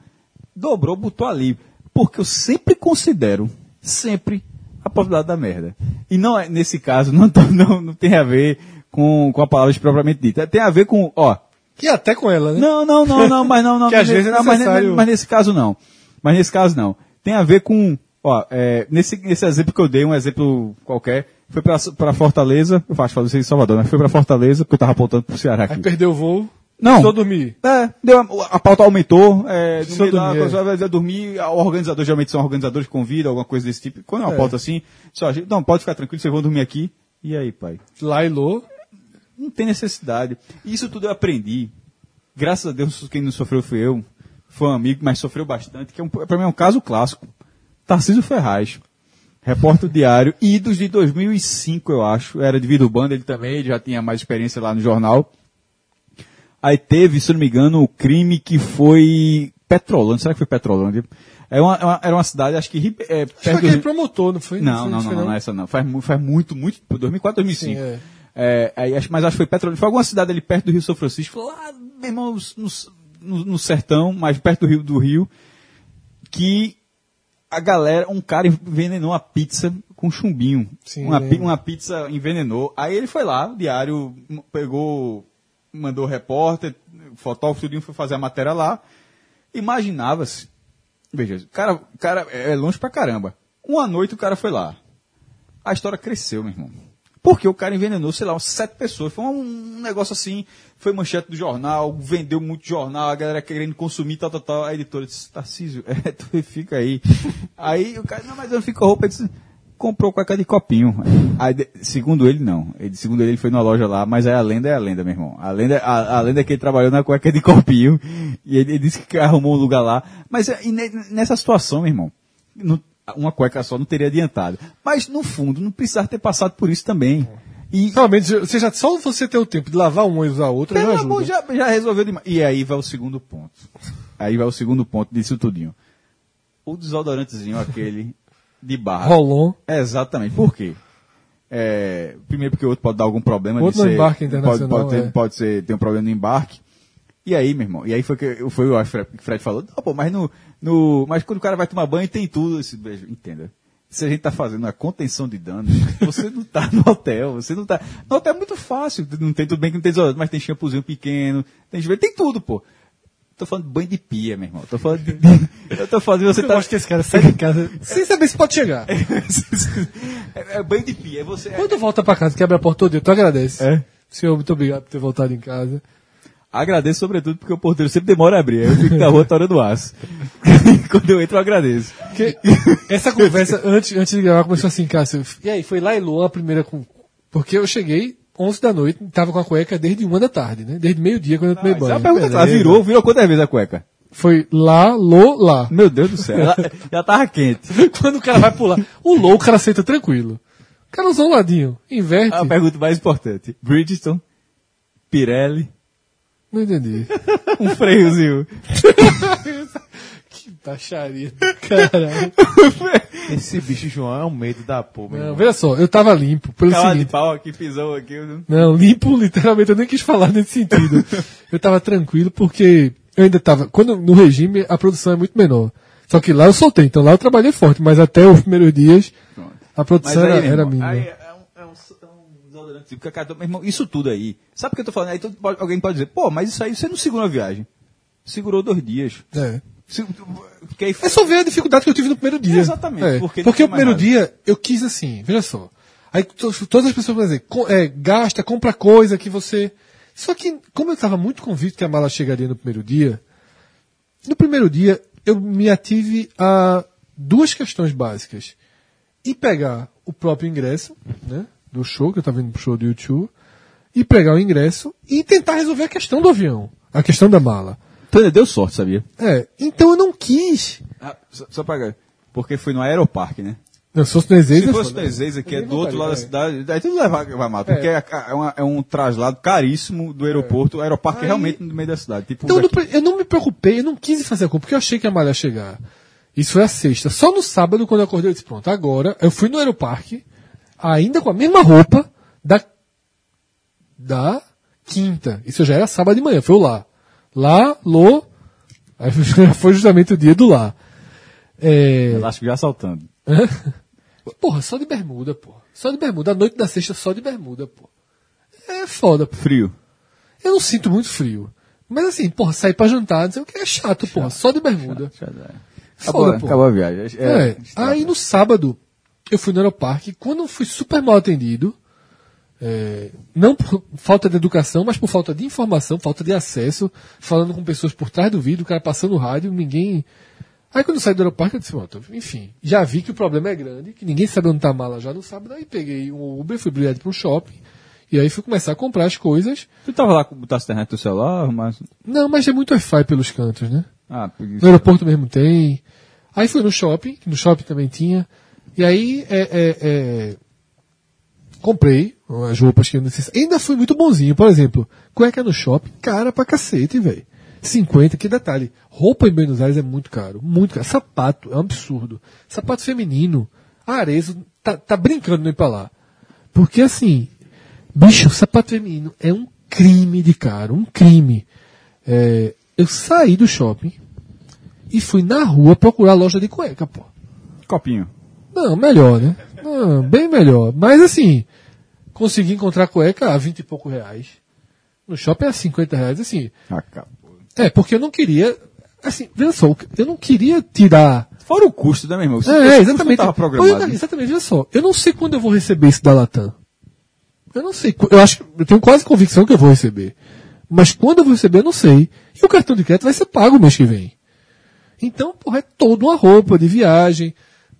Dobrou, botou ali. Porque eu sempre considero, sempre, a possibilidade da merda. E não é, nesse caso, não, não, não tem a ver com, com a palavra propriamente dita. Tem a ver com, ó, E até com ela, né? não, não, não, não, mas não, não. Que às mas, vezes é não, mas- necessário. mas, mas nesse caso não. Mas nesse caso não. Tem a ver com, ó, é, nesse, nesse exemplo que eu dei, um exemplo qualquer, foi pra, pra Fortaleza, eu acho que falei em Salvador, mas foi pra Fortaleza, porque eu tava apontando pro Ceará Aí aqui. perdeu o voo. Não. Só dormir. É, deu a, a pauta aumentou, é, lá, dormir, coisa, vai dizer, dormir, o organizador, geralmente são organizadores que convidam, alguma coisa desse tipo. Quando é uma pauta assim, só, não, pode ficar tranquilo, vocês vão dormir aqui. E aí, pai? Lailô. Não tem necessidade. Isso tudo eu aprendi. Graças a Deus, quem não sofreu foi eu. Foi um amigo, mas sofreu bastante, que é um, pra mim é um caso clássico. Tarcísio Ferraz. Repórter diário, idos de 2005, eu acho. Era de Vido Banda, ele também, já tinha mais experiência lá no jornal. Aí teve, se não me engano, o crime que foi Petrolândia. Será que foi Petrolândia? É uma, é uma- era uma cidade, acho que é, Foi perto aquele do- promotor, não foi? não, não, não, não, não essa não. Faz, faz muito, muito, 2004, 2005. Sim, é. É, aí acho- mas acho que foi Petrolina. Foi alguma cidade ali perto do Rio São Francisco, lá, meu irmão, no, no- no sertão, mais perto do Rio, do Rio, que a galera, um cara envenenou uma pizza com chumbinho. Sim, uma, uma pizza envenenou. Aí ele foi lá, o diário, pegou, mandou repórter, fotógrafo, tudinho, foi fazer a matéria lá. Imaginava-se, veja, cara, cara é longe pra caramba. Uma noite o cara foi lá. A história cresceu, meu irmão. Porque o cara envenenou, sei lá, sete pessoas. Foi um negócio assim, foi manchete do jornal, vendeu muito jornal, a galera querendo consumir, tal, tal, tal. A editora disse, Tarcísio, é, tu fica aí. aí o cara, não, mas eu não fico com roupa. Ele disse, comprou cueca de copinho. Aí, segundo ele, não. Ele, segundo ele, ele foi numa loja lá, mas aí a lenda é a lenda, meu irmão. A lenda, a, a lenda é que ele trabalhou na cueca de copinho. E ele, ele disse que arrumou um lugar lá. Mas ne- nessa situação, meu irmão, não- uma cueca só não teria adiantado. Mas, no fundo, não precisava ter passado por isso também. E, Realmente, você já, só você ter o tempo de lavar uma e usar a outra já ajuda. amor, já, já resolveu demais. E aí vai o segundo ponto. Aí vai o segundo ponto disso tudinho. O desodorantezinho aquele de barra. Rolon. Exatamente. Por quê? É, primeiro porque o outro pode dar algum problema. de Outro no ser- embarque internacional, Pode, pode, ter, é. pode ser, ter um problema no embarque. E aí, meu irmão? E aí foi que foi o Fred, que o Fred falou, não, pô, mas no, no, mas quando o cara vai tomar banho tem tudo esse beijo. Entenda. Se a gente tá fazendo a contenção de danos, você não tá no hotel, você não tá. No hotel é muito fácil, não tem tudo bem que não tem desodorante, mas tem shampoozinho pequeno, tem tem tudo, pô. Tô falando de banho de pia, meu irmão. Tô falando de. eu tô falando, você Eu tá. acho que esse cara sai de casa sem saber se pode chegar. é, é banho de pia, é você. Quando volta pra casa, quebra a porta todo dia, tu agradece. É. Senhor, muito obrigado por ter voltado em casa. Agradeço sobretudo porque o porteiro sempre demora a abrir. Eu fico na rua torando aço. Quando eu entro, eu agradeço. Porque essa conversa, antes, antes de gravar, começou assim, Cássio. E aí, foi lá e Luan a primeira com. Porque eu cheguei 11 da noite, tava com a cueca desde uma da tarde, né? Desde meio-dia, quando eu tomei Essa banho. é a pergunta, ela virou, virou quantas vezes a cueca? Foi lá, Lô, lá. Meu Deus do céu. Ela, já tava quente. Quando o cara vai pular. O Lô, o cara aceita tranquilo. O cara usou um ladinho. Inverte. A pergunta mais importante. Bridgestone, Pirelli, Não entendi. um freiozinho. Que baixaria. Caralho. Esse bicho João é um medo da porra, Não, veja só, eu tava limpo. Pelo de seguinte. pau aqui, pisou aqui. eu- Não, limpo, literalmente, eu nem quis falar nesse sentido. eu tava tranquilo porque eu ainda tava. Quando no regime a produção é muito menor. Só que lá eu soltei, então lá eu trabalhei forte, mas até os primeiros dias Pronto. a produção aí, era, era mínima. aí é um, é um, é um desodorante. Porque, cara, meu irmão, isso tudo aí. Sabe por que eu tô falando? Aí todo- alguém pode dizer, pô, mas isso aí você não segurou a viagem. Segurou dois dias. É. Porque É só ver a dificuldade que eu tive no primeiro dia. Exatamente, É, porque Porque, o primeiro dia eu quis assim, veja só. Aí to- todas as pessoas vão dizer, é, gasta, compra coisa que você. Só que, como eu estava muito convicto que a mala chegaria no primeiro dia, no primeiro dia eu me ative a duas questões básicas. E pegar o próprio ingresso, né? Do show, que eu estava indo pro show do YouTube, e pegar o ingresso e tentar resolver a questão do avião, a questão da mala. Então deu sorte, sabia? É, então eu não quis. Ah, só, só pra... Porque foi no Aeroparque, né? Não, se fosse no Exeis, Se eu fosse no Ezeiza, que é do outro lado da voltaria, cidade, daí tudo leva, vai mal, porque é, é, uma- é um traslado caríssimo do aeroporto. O aeroparque é Aí- realmente no meio da cidade. Tipo, Então eu não, aqui- pre- eu não me preocupei, eu não quis fazer a compra, porque eu achei que a malha ia chegar. Isso foi a sexta. Só no sábado, quando eu acordei, eu disse, pronto, agora eu fui no aeroparque, ainda com a mesma roupa da, da quinta. Isso já era sábado de manhã, foi lá. Lá, Lô, aí foi justamente o dia do lá. É, Elástico já saltando. porra, só de bermuda, porra. Só de bermuda. A noite da sexta só de bermuda, pô. É foda, pô. Frio. Eu não sinto muito frio. Mas assim, porra, sair pra jantar, não sei o que é chato, porra. Só de bermuda. Acabou, Foda, pô. acabou a viagem. É. Aí no sábado, eu fui no Aeroparque, quando eu fui super mal atendido, é, não por falta de educação, mas por falta de informação, falta de acesso, falando com pessoas por trás do vidro, o cara passando rádio, ninguém. Aí quando eu saí do aeroporto, eu disse, "Pronto, enfim, já vi que o problema é grande, que ninguém sabe onde tá a mala já no sábado, aí peguei um Uber, fui direto pro shopping, e aí fui começar a comprar as coisas. Tu tava lá com botasse internet no celular, mas. Não, mas é muito Wi-Fi pelos cantos, né? Ah, peguei No aeroporto mesmo tem. Aí fui no shopping, que no shopping também tinha. E aí é, é, é, comprei as roupas que eu necessitava. Ainda fui muito bonzinho, por exemplo, cueca no shopping, cara pra cacete, velho. 50, que detalhe. Roupa em Buenos Aires é muito caro, muito caro. Sapato é um absurdo. Sapato feminino, Arezo tá, tá brincando de ir pra lá. Porque assim, bicho, sapato feminino é um crime de caro, um crime. É, eu saí do shopping e fui na rua procurar loja de cueca, pô. Copinho. Não, melhor, né? Não, bem melhor. Mas assim, consegui encontrar cueca a 20 e pouco reais. No shopping é a 50 reais, assim. Acabou. É, porque eu não queria. Assim, veja só, eu não queria tirar. Fora o custo, né, meu irmão? Esse É, é, exatamente. programado. Exatamente, veja só. Eu não sei quando eu vou receber isso da Latam. Eu não sei. Eu acho eu tenho quase convicção que eu vou receber. Mas quando eu vou receber, eu não sei. E o cartão de crédito vai ser pago mês que vem. Então, porra, é toda uma roupa de viagem,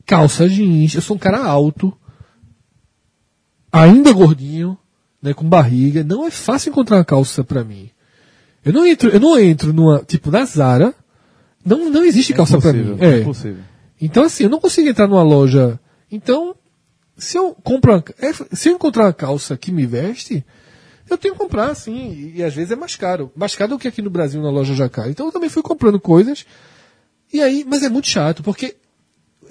calça jeans. Eu sou um cara alto, ainda gordinho, né, com barriga. Não é fácil encontrar uma calça pra mim. Eu não entro, eu não entro numa, tipo, na Zara. Não, não existe calça pra mim. É É. impossível. Então, assim, eu não consigo entrar numa loja. Então, se eu compro uma, é, se eu encontrar uma calça que me veste, eu tenho que comprar, assim, e, e às vezes é mais caro. Mais caro do que aqui no Brasil na loja Jacá. Então eu também fui comprando coisas. E aí, mas é muito chato, porque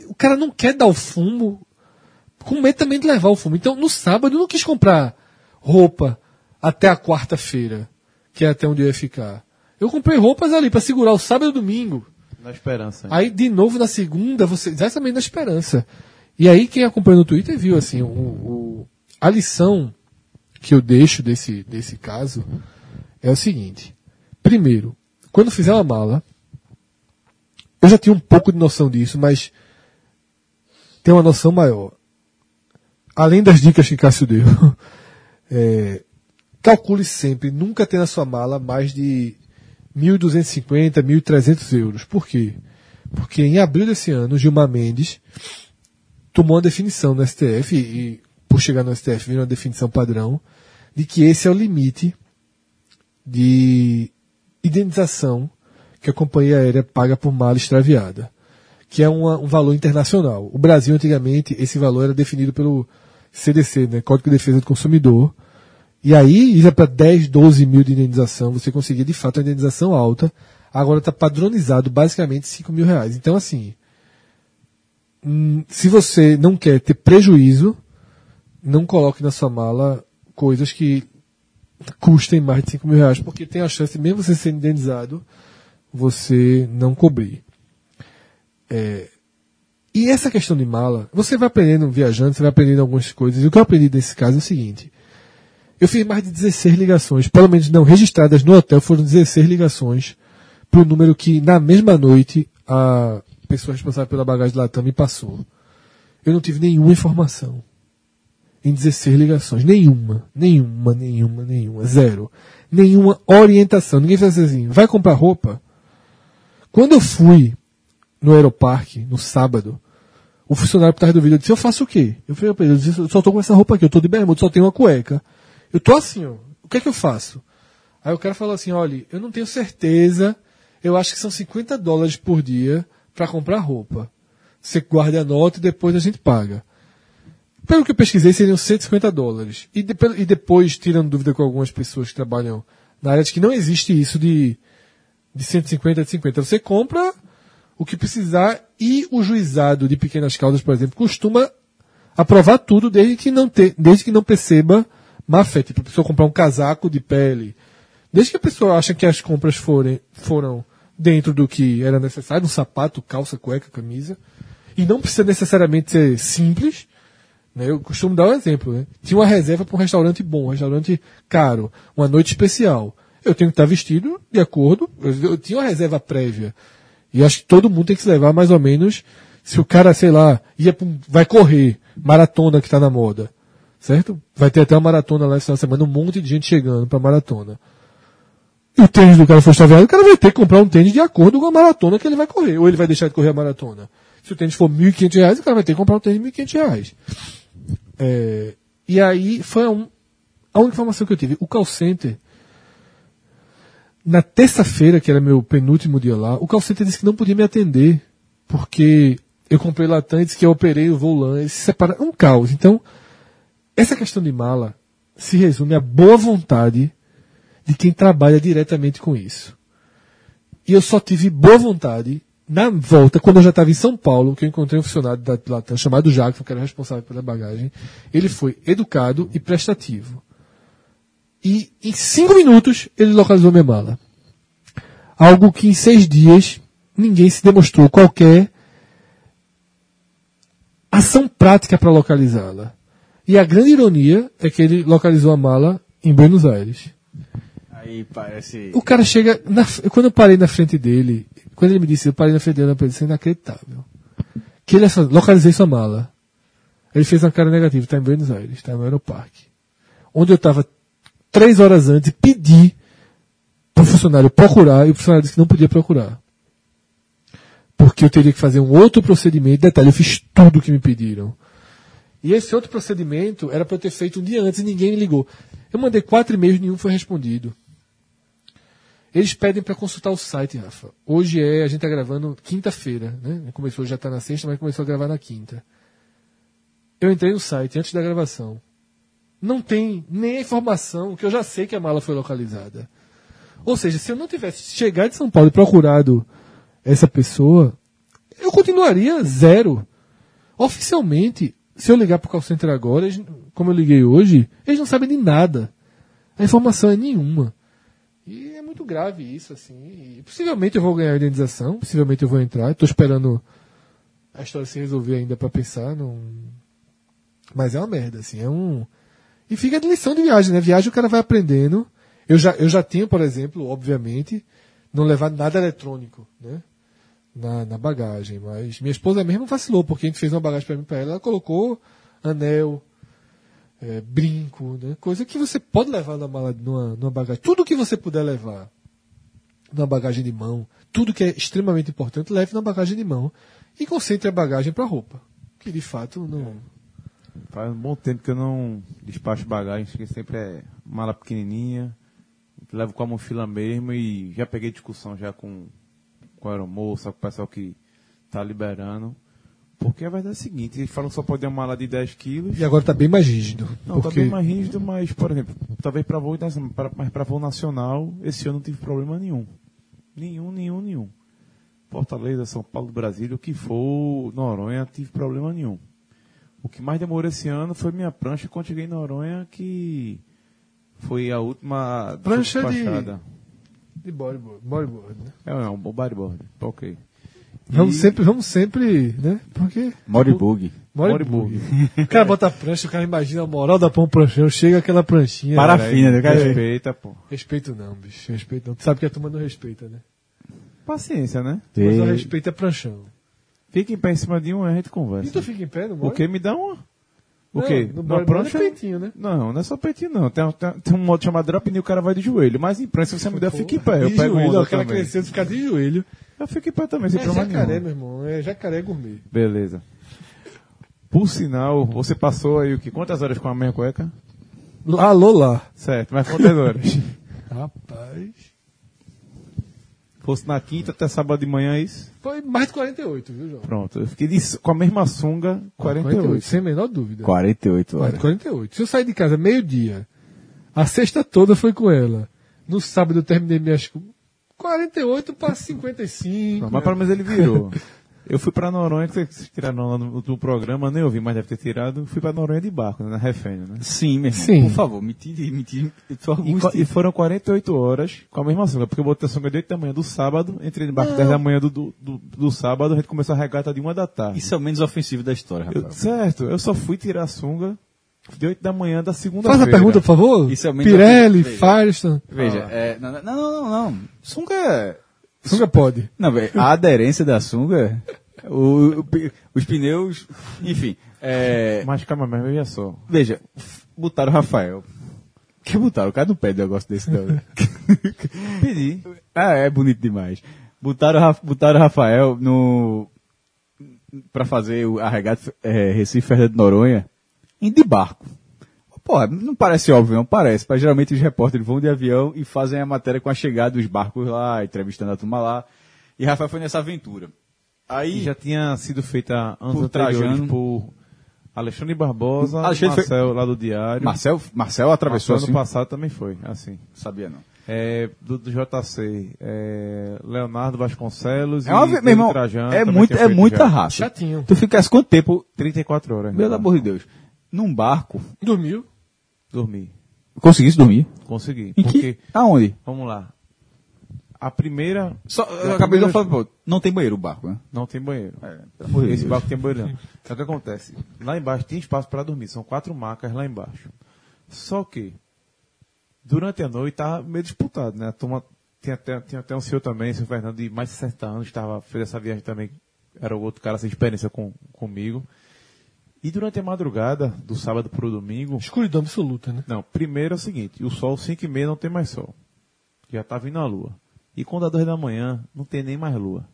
o cara não quer dar o fumo, com medo também de levar o fumo. Então, no sábado eu não quis comprar roupa até a quarta-feira, que é até onde eu ia ficar. Eu comprei roupas ali para segurar o sábado e o domingo. Na esperança. Aí, de novo, na segunda, você. Exatamente na esperança. E aí, quem acompanha no Twitter viu, assim, o, o- a lição que eu deixo desse, desse caso é o seguinte. Primeiro, quando fizer uma mala, eu já tinha um pouco de noção disso, mas tem uma noção maior. Além das dicas que Cássio deu, é, calcule sempre, nunca ter na sua mala mais de 1.250, 1.300 euros. Por quê? Porque em abril desse ano, Gilmar Mendes tomou uma definição no STF, e, por chegar no STF virou uma definição padrão, de que esse é o limite de indenização que a companhia aérea paga por mala extraviada, que é uma- um valor internacional. O Brasil, antigamente, esse valor era definido pelo CDC, né, Código de Defesa do Consumidor, e aí ia para 10, 12 mil de indenização, você conseguia de fato uma indenização alta. Agora está padronizado basicamente 5 mil reais. Então, assim, hum, se você não quer ter prejuízo, não coloque na sua mala coisas que custem mais de 5 mil reais, porque tem a chance, mesmo você sendo indenizado, você não cobrir. É, e essa questão de mala, você vai aprendendo viajando, você vai aprendendo algumas coisas. E o que eu aprendi nesse caso é o seguinte. Eu fiz mais de 16 ligações, pelo menos não registradas no hotel, foram 16 ligações para o número que na mesma noite a pessoa responsável pela bagagem Latam me passou. Eu não tive nenhuma informação. Em 16 ligações. Nenhuma. Nenhuma, nenhuma, nenhuma. Zero. Nenhuma orientação. Ninguém fez assim, vai comprar roupa? Quando eu fui no Aeroparque, no sábado, o funcionário por trás do vídeo disse, eu faço o quê? Eu falei, eu disse, eu só tô com essa roupa aqui, eu tô de bermuda, só tenho uma cueca. Eu tô assim, ó. O que é que eu faço? Aí o cara falou assim, olha, eu não tenho certeza, eu acho que são 50 dólares por dia para comprar roupa. Você guarda a nota e depois a gente paga. Pelo que eu pesquisei, seriam 150 dólares. E, de- e depois, tirando dúvida com algumas pessoas que trabalham na área, de que não existe isso de, de 150 de 50. Você compra o que precisar e o juizado de pequenas causas, por exemplo, costuma aprovar tudo desde que não, te, desde que não perceba má fé. Tipo, a pessoa comprar um casaco de pele. Desde que a pessoa acha que as compras forem, foram dentro do que era necessário, um sapato, calça, cueca, camisa. E não precisa necessariamente ser simples. Né? Eu costumo dar um exemplo. Né? Tinha uma reserva para um restaurante bom, um restaurante caro, uma noite especial. Eu tenho que estar vestido de acordo. Eu, eu tinha uma reserva prévia. E acho que todo mundo tem que se levar mais ou menos. Se o cara, sei lá, ia vai correr, maratona que está na moda, certo? Vai ter até uma maratona lá de semana, um monte de gente chegando para maratona. E o tênis do cara for extraviado, o cara vai ter que comprar um tênis de acordo com a maratona que ele vai correr, ou ele vai deixar de correr a maratona. Se o tênis for 1.500 reais, o cara vai ter que comprar um tênis de 1.500 reais. É, e aí foi um- a única informação que eu tive. O call center, na terça-feira, que era meu penúltimo dia lá, o call disse que não podia me atender, porque eu comprei Latam e disse que eu operei o eles se separaram. É um caos. Então, essa questão de mala se resume à boa vontade de quem trabalha diretamente com isso. E eu só tive boa vontade na volta, quando eu já estava em São Paulo, que eu encontrei um funcionário da Latam chamado Jackson, que era responsável pela bagagem. Ele foi educado e prestativo. E em cinco minutos ele localizou minha mala. Algo que em seis dias ninguém se demonstrou qualquer ação prática para localizá-la. E a grande ironia é que ele localizou a mala em Buenos Aires. Aí parece. O cara chega. na- quando eu parei na frente dele, quando ele me disse, eu parei na frente dele, eu pensei, inacreditável. Que ele localizei sua mala. Ele fez uma cara negativa, está em Buenos Aires, está no aeroparque. Onde eu estava três horas antes, pedi para o funcionário procurar, e o funcionário disse que não podia procurar. Porque eu teria que fazer um outro procedimento. Detalhe, eu fiz tudo o que me pediram. E esse outro procedimento era para eu ter feito um dia antes e ninguém me ligou. Eu mandei quatro e-mails e nenhum foi respondido. Eles pedem para consultar o site, Rafa. Hoje é, a gente está gravando quinta-feira, né? Começou, já está na sexta, mas começou a gravar na quinta. Eu entrei no site antes da gravação. Não tem nem a informação que eu já sei que a mala foi localizada. Ou seja, se eu não tivesse chegado de São Paulo e procurado essa pessoa, eu continuaria zero. Oficialmente, se eu ligar para o call center agora, como eu liguei hoje, eles não sabem de nada. A informação é nenhuma. E é muito grave isso, assim. E possivelmente eu vou ganhar a indenização, possivelmente eu vou entrar. Estou esperando a história se resolver ainda para pensar. Num... Mas é uma merda, assim. É um. E fica de lição de viagem, né? Viagem o cara vai aprendendo. Eu já, eu já tinha, por exemplo, obviamente, não levar nada eletrônico, né? Na, na bagagem. Mas minha esposa mesmo vacilou, porque a gente fez uma bagagem para mim para ela, ela colocou anel, é, brinco, né? Coisa que você pode levar na mala, numa, numa bagagem. Tudo que você puder levar na bagagem de mão, tudo que é extremamente importante, leve na bagagem de mão e concentre a bagagem para roupa. Que de fato não. Faz um bom tempo que eu não despacho bagagem, que sempre é mala pequenininha, levo com a mochila mesmo e já peguei discussão já com, com a aeromoça, com o pessoal que tá liberando. Porque a verdade é a seguinte, eles falam que só pode uma mala de 10 quilos. E agora tá bem mais rígido. Não, tá porque bem mais rígido, mas, por exemplo, talvez para voo, pra- voo nacional, esse ano não tive problema nenhum. Nenhum, nenhum, nenhum. Fortaleza, São Paulo, Brasília, o que for, Noronha, tive problema nenhum. O que mais demorou esse ano foi minha prancha quando cheguei em Noronha, que foi a última Prancha de- despachada. de bodyboard, bodyboard né? É, não, o bodyboard. Ok. Vamos E- sempre, vamos sempre, né? Porque Moribug. Moribug. O cara bota a prancha, o cara imagina a moral da pão pranchão, chega aquela pranchinha. Parafina, né, cara? Respeita, pô. Respeito não, bicho. Respeito não. Tu sabe que a turma não respeita, né? Paciência, né? Mas o respeito é pranchão. Fica em pé em cima de um e a gente E conversa. tu fica em pé, não O mora? que me dá uma. O Não, quê? No Uma bodyboard é peitinho, né? Não, não é só peitinho, não. Tem, tem, tem um modo chamado drop knee, o cara vai de joelho. Mas em prancha, se você me der, eu fico em pé. Eu de pego joelho, onda também. crescendo, ficar de joelho. Eu fico em pé também, sem É problema jacaré, nenhum. meu irmão. É jacaré gourmet. Beleza. Por sinal, você passou aí o que? Quantas horas com a mesma cueca? Alô lá. Certo, mas quantas horas? Rapaz. Fosse na quinta até sábado de manhã, é isso? Foi mais de 48, viu, João? Pronto. Eu fiquei de- com a mesma sunga, 48. Sem a menor dúvida. 48 Mais horas. de 48. Se eu sair de casa meio-dia, a sexta toda foi com ela. No sábado eu terminei minhas. cu- 48 para 55. Não, mas pelo menos ele virou. Eu fui pra Noronha, que vocês tiraram lá no, no programa, nem ouvi, mas deve ter tirado. Fui pra Noronha de barco, né, na Refém, né? Sim, meu irmão. Sim. Por favor, me tire, me tire. Eu E, e foram 48 horas com a mesma sunga, porque eu botei a sunga de 8 da manhã do sábado, entrei no barco 10 da manhã do, do, do, do sábado, a gente começou a regata de 1 da tarde. Isso é o menos ofensivo da história, Eu- rapaz. certo, eu só fui tirar a sunga de 8 da manhã da segunda-feira. Faz a pergunta, por favor. Isso é o menos Pirelli. Firestone. Veja, é, não, não, não, não, não. Sunga é... Sunga pode. Não, a aderência da sunga, o, o os pneus, enfim. É, Mas calma, mas veja só. veja, botaram o Rafael. Que botaram? O cara não pede um negócio desse, não. né? Pedi. ah, é bonito demais. Botaram, o Ra- botaram o Rafael no. pra fazer o- a regata é, Recife Fernando de Noronha indo de barco. Porra, não parece óbvio, não parece. Mas geralmente os repórteres vão de avião e fazem a matéria com a chegada dos barcos lá, entrevistando a turma lá. E Rafael foi nessa aventura. Aí E já tinha sido feita anos Por anteriores Trajano. por Alexandre Barbosa, Alexandre foi- Marcel lá do Diário. Marcel, Marcel atravessou Marcel assim. ano passado também foi, assim. Sabia não. É, do, do JC, é, Leonardo Vasconcelos É uma, e meu irmão, Trajano é, muito, é muita já. raça. Chatinho. Tu ficasse quanto tempo, 34 horas. meu né? amor de Deus, num barco, Dormiu. Dormi. conseguisse dormir? Consegui. Em Porque, que? Aonde? vamos lá. A primeira Só, eu acabei de falar, pô, não tem banheiro o barco, né? não tem banheiro. É, de Esse barco tem banheiro não. O que acontece? Lá embaixo tem espaço para dormir, são quatro macas lá embaixo. Só que, durante a noite tava meio disputado, né? A turma, tinha até, tinha até um senhor também, senhor Fernando, de mais de 60 anos, estava, fez essa viagem também, era o outro cara sem experiência com, comigo. E durante a madrugada, do sábado para o domingo, Escuridão absoluta, né? não, primeiro é o seguinte, o sol 5 e meia não tem mais sol. Já tá vindo a lua. E quando dá 2 da manhã, não tem nem mais lua.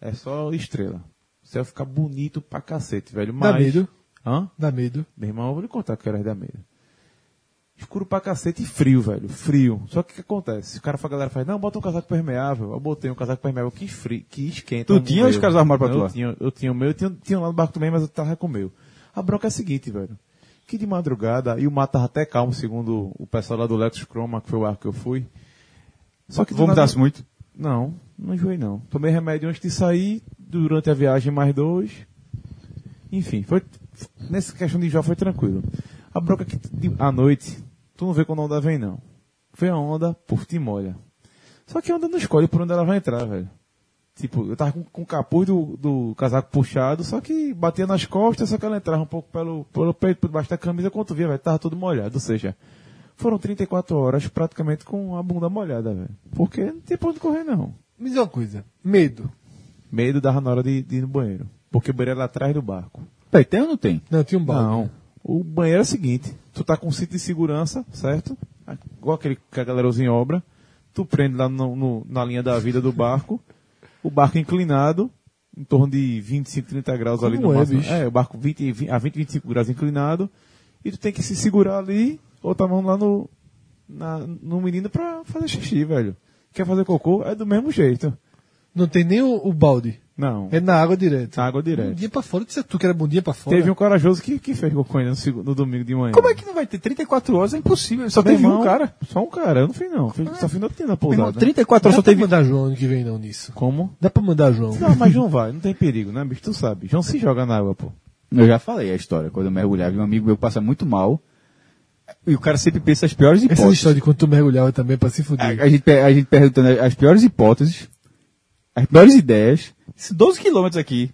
É só estrela. O céu fica bonito pra cacete, velho. Dá Mas... medo. Hã? Dá medo. Meu irmão, eu vou lhe contar que era da medo. Escuro pra cacete e frio, velho. Frio. Só que o que acontece? O cara, a galera faz, não, bota um casaco permeável. Eu botei um casaco permeável que frio, que esquenta. Tu tinha os casacos armários pra tu eu tinha, eu tinha o meu, eu tinha, tinha lá no barco também, mas eu tava com o meu. A bronca é a seguinte, velho. Que de madrugada, e o mar tava até calmo, segundo o pessoal lá do Lex Chroma, que foi o barco que eu fui. Só que do nada- Vomitasse muito? não, não enjoei não. Tomei remédio antes de sair, durante a viagem mais dois. Enfim, foi nessa questão de enjoar foi tranquilo. A bronca é que de- à noite, tu não vê quando a onda vem não. Vem a onda, por te molha. Só que a onda não escolhe por onde ela vai entrar, velho. Tipo, eu tava com, com o capuz do, do casaco puxado, só que batia nas costas, só que ela entrava um pouco pelo, pelo peito, por debaixo da camisa, quando tu via, velho, tava tudo molhado. Ou seja, foram 34 horas praticamente com a bunda molhada, velho. Porque não tem pra onde correr, não. Me diz uma coisa. Medo. Medo dava na hora de, de ir no banheiro. Porque o banheiro era atrás do barco. Peraí, tem ou não tem? Não, tinha um balde. Não. O banheiro é o seguinte: tu tá com cinto de segurança, certo? Igual aquele que a galera usa em obra. Tu prende lá no- no- na linha da vida do barco. O barco inclinado, em torno de 25, 30 graus ali Como no é, máximo. bicho? É, o barco 20, vi- a 20, 25 graus inclinado. E tu tem que se segurar ali, outra mão lá no, na- no menino pra fazer xixi, velho. Quer fazer cocô? É do mesmo jeito. Não tem nem o, o balde. Não. É na água direto. Na água direto. Bundinha pra fora. Disse tu que era bundinha pra fora. Teve um corajoso que, que fez cocô ainda no, segu- no domingo de manhã. Como é que não vai ter 34 horas? É impossível. Só Meu teve irmão, um cara. Só um cara, eu não fiz não. Fiz, só fiz no tempo na Meu irmão, pousada. 34 horas Dá só pra teve. mandar João ano que vem não nisso. Como? Dá pra mandar João. Não, mas não vai, não tem perigo, né, bicho? Tu sabe. João se joga na água, pô. Eu já falei a história. Quando eu mergulhava, um amigo meu passa muito mal. E o cara sempre pensa as piores Essa hipóteses. história de quando tu mergulhava também pra se fuder. A, a gente, a gente perguntando as piores hipóteses, as piores ideias. Isso, 12 quilômetros aqui.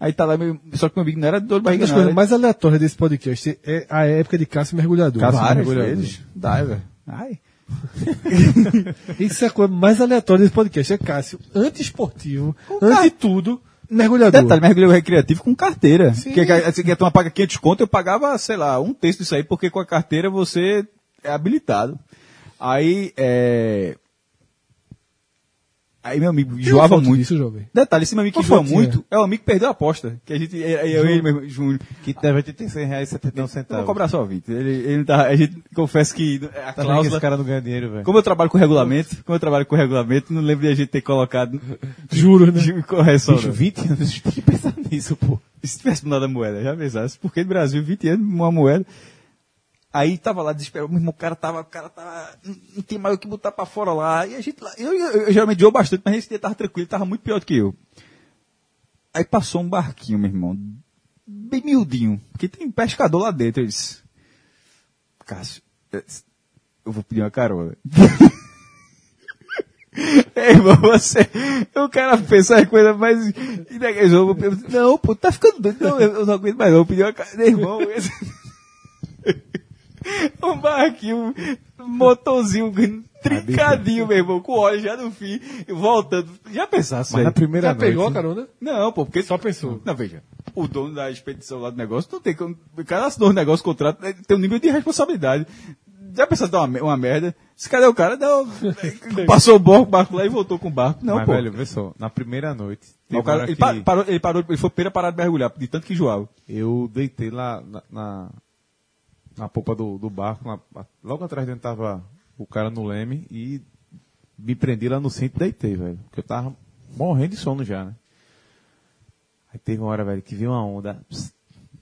Aí tá lá, meu, só que meu amigo não era dor de Uma barriga, das não. coisas Era mais aleatórias desse podcast é a época de Cássio mergulhador. Cássio várias mergulhador. vezes. Diver. Ai. Isso é a coisa mais aleatória desse podcast. É Cássio, anti-esportivo, cara- anti-tudo, mergulhador. Detalhe, mergulho recreativo com carteira. Sim. Que, que, assim, que a turma paga 500 conto, eu pagava, sei lá, um terço disso aí, porque com a carteira você é habilitado. Aí, é... Aí meu amigo enjoava muito. disso, jovem? Detalhe, esse meu amigo que enjoa muito é o amigo que perdeu a aposta. Que a gente, eu, eu, ele mesmo, Júnior. Que deve ter 100 reais e 71 Eu vou centavos. cobrar só 20. Ele, ele tá, a gente confessa que a Tá cláusula, esse cara não ganha dinheiro, velho? como eu trabalho com regulamento, como eu trabalho com regulamento, não lembro de a gente ter colocado Juro, né? de correção. Bicho, não. 20 anos, a gente tem que pensar nisso, pô. E se tivesse mudado a moeda, já pensasse, porque no Brasil, 20 anos, uma moeda. Aí tava lá desesperado, meu irmão, o cara tava, o cara tava, não, tem mais o que botar pra fora lá. E a gente lá, eu, eu, eu geralmente jogo bastante, mas esse dia tava tranquilo, tava muito pior do que eu. Aí passou um barquinho, meu irmão, bem miudinho, porque tem pescador lá dentro. Eu disse, Cássio, eu vou pedir uma carona. É, irmão, você. O cara pensa as coisas mais. Não, pô, tá ficando doido. Não, eu não aguento mais, não. Eu pedi uma carona. Irmão, esse... um barquinho, um motorzinho trincadinho, meu irmão, com óleo já no fim, voltando. Já pensasse, Mas na primeira Já noite... pegou a carona? Não, pô, porque. Só pensou. Não, veja. o dono da expedição lá do negócio não tem como. O cara assinou o negócio, o contrato, eh, tem um nível de responsabilidade. Já pensou dar uma, me- uma merda? Se cadê o cara? Não, passou o barco, barco lá e voltou com o barco. Não, Mas, pô. velho, vê só, na primeira noite, o cara, ele, que pa- parou, ele parou, ele foi primeiro a parar de mergulhar, de tanto que enjoava. eu deitei lá na, na, na popa do, do barco, na- logo atrás dele tava o cara no leme e me prendi lá no centro e deitei, velho. Porque eu tava morrendo de sono já, né? Aí teve uma hora, velho, que veio uma onda pss,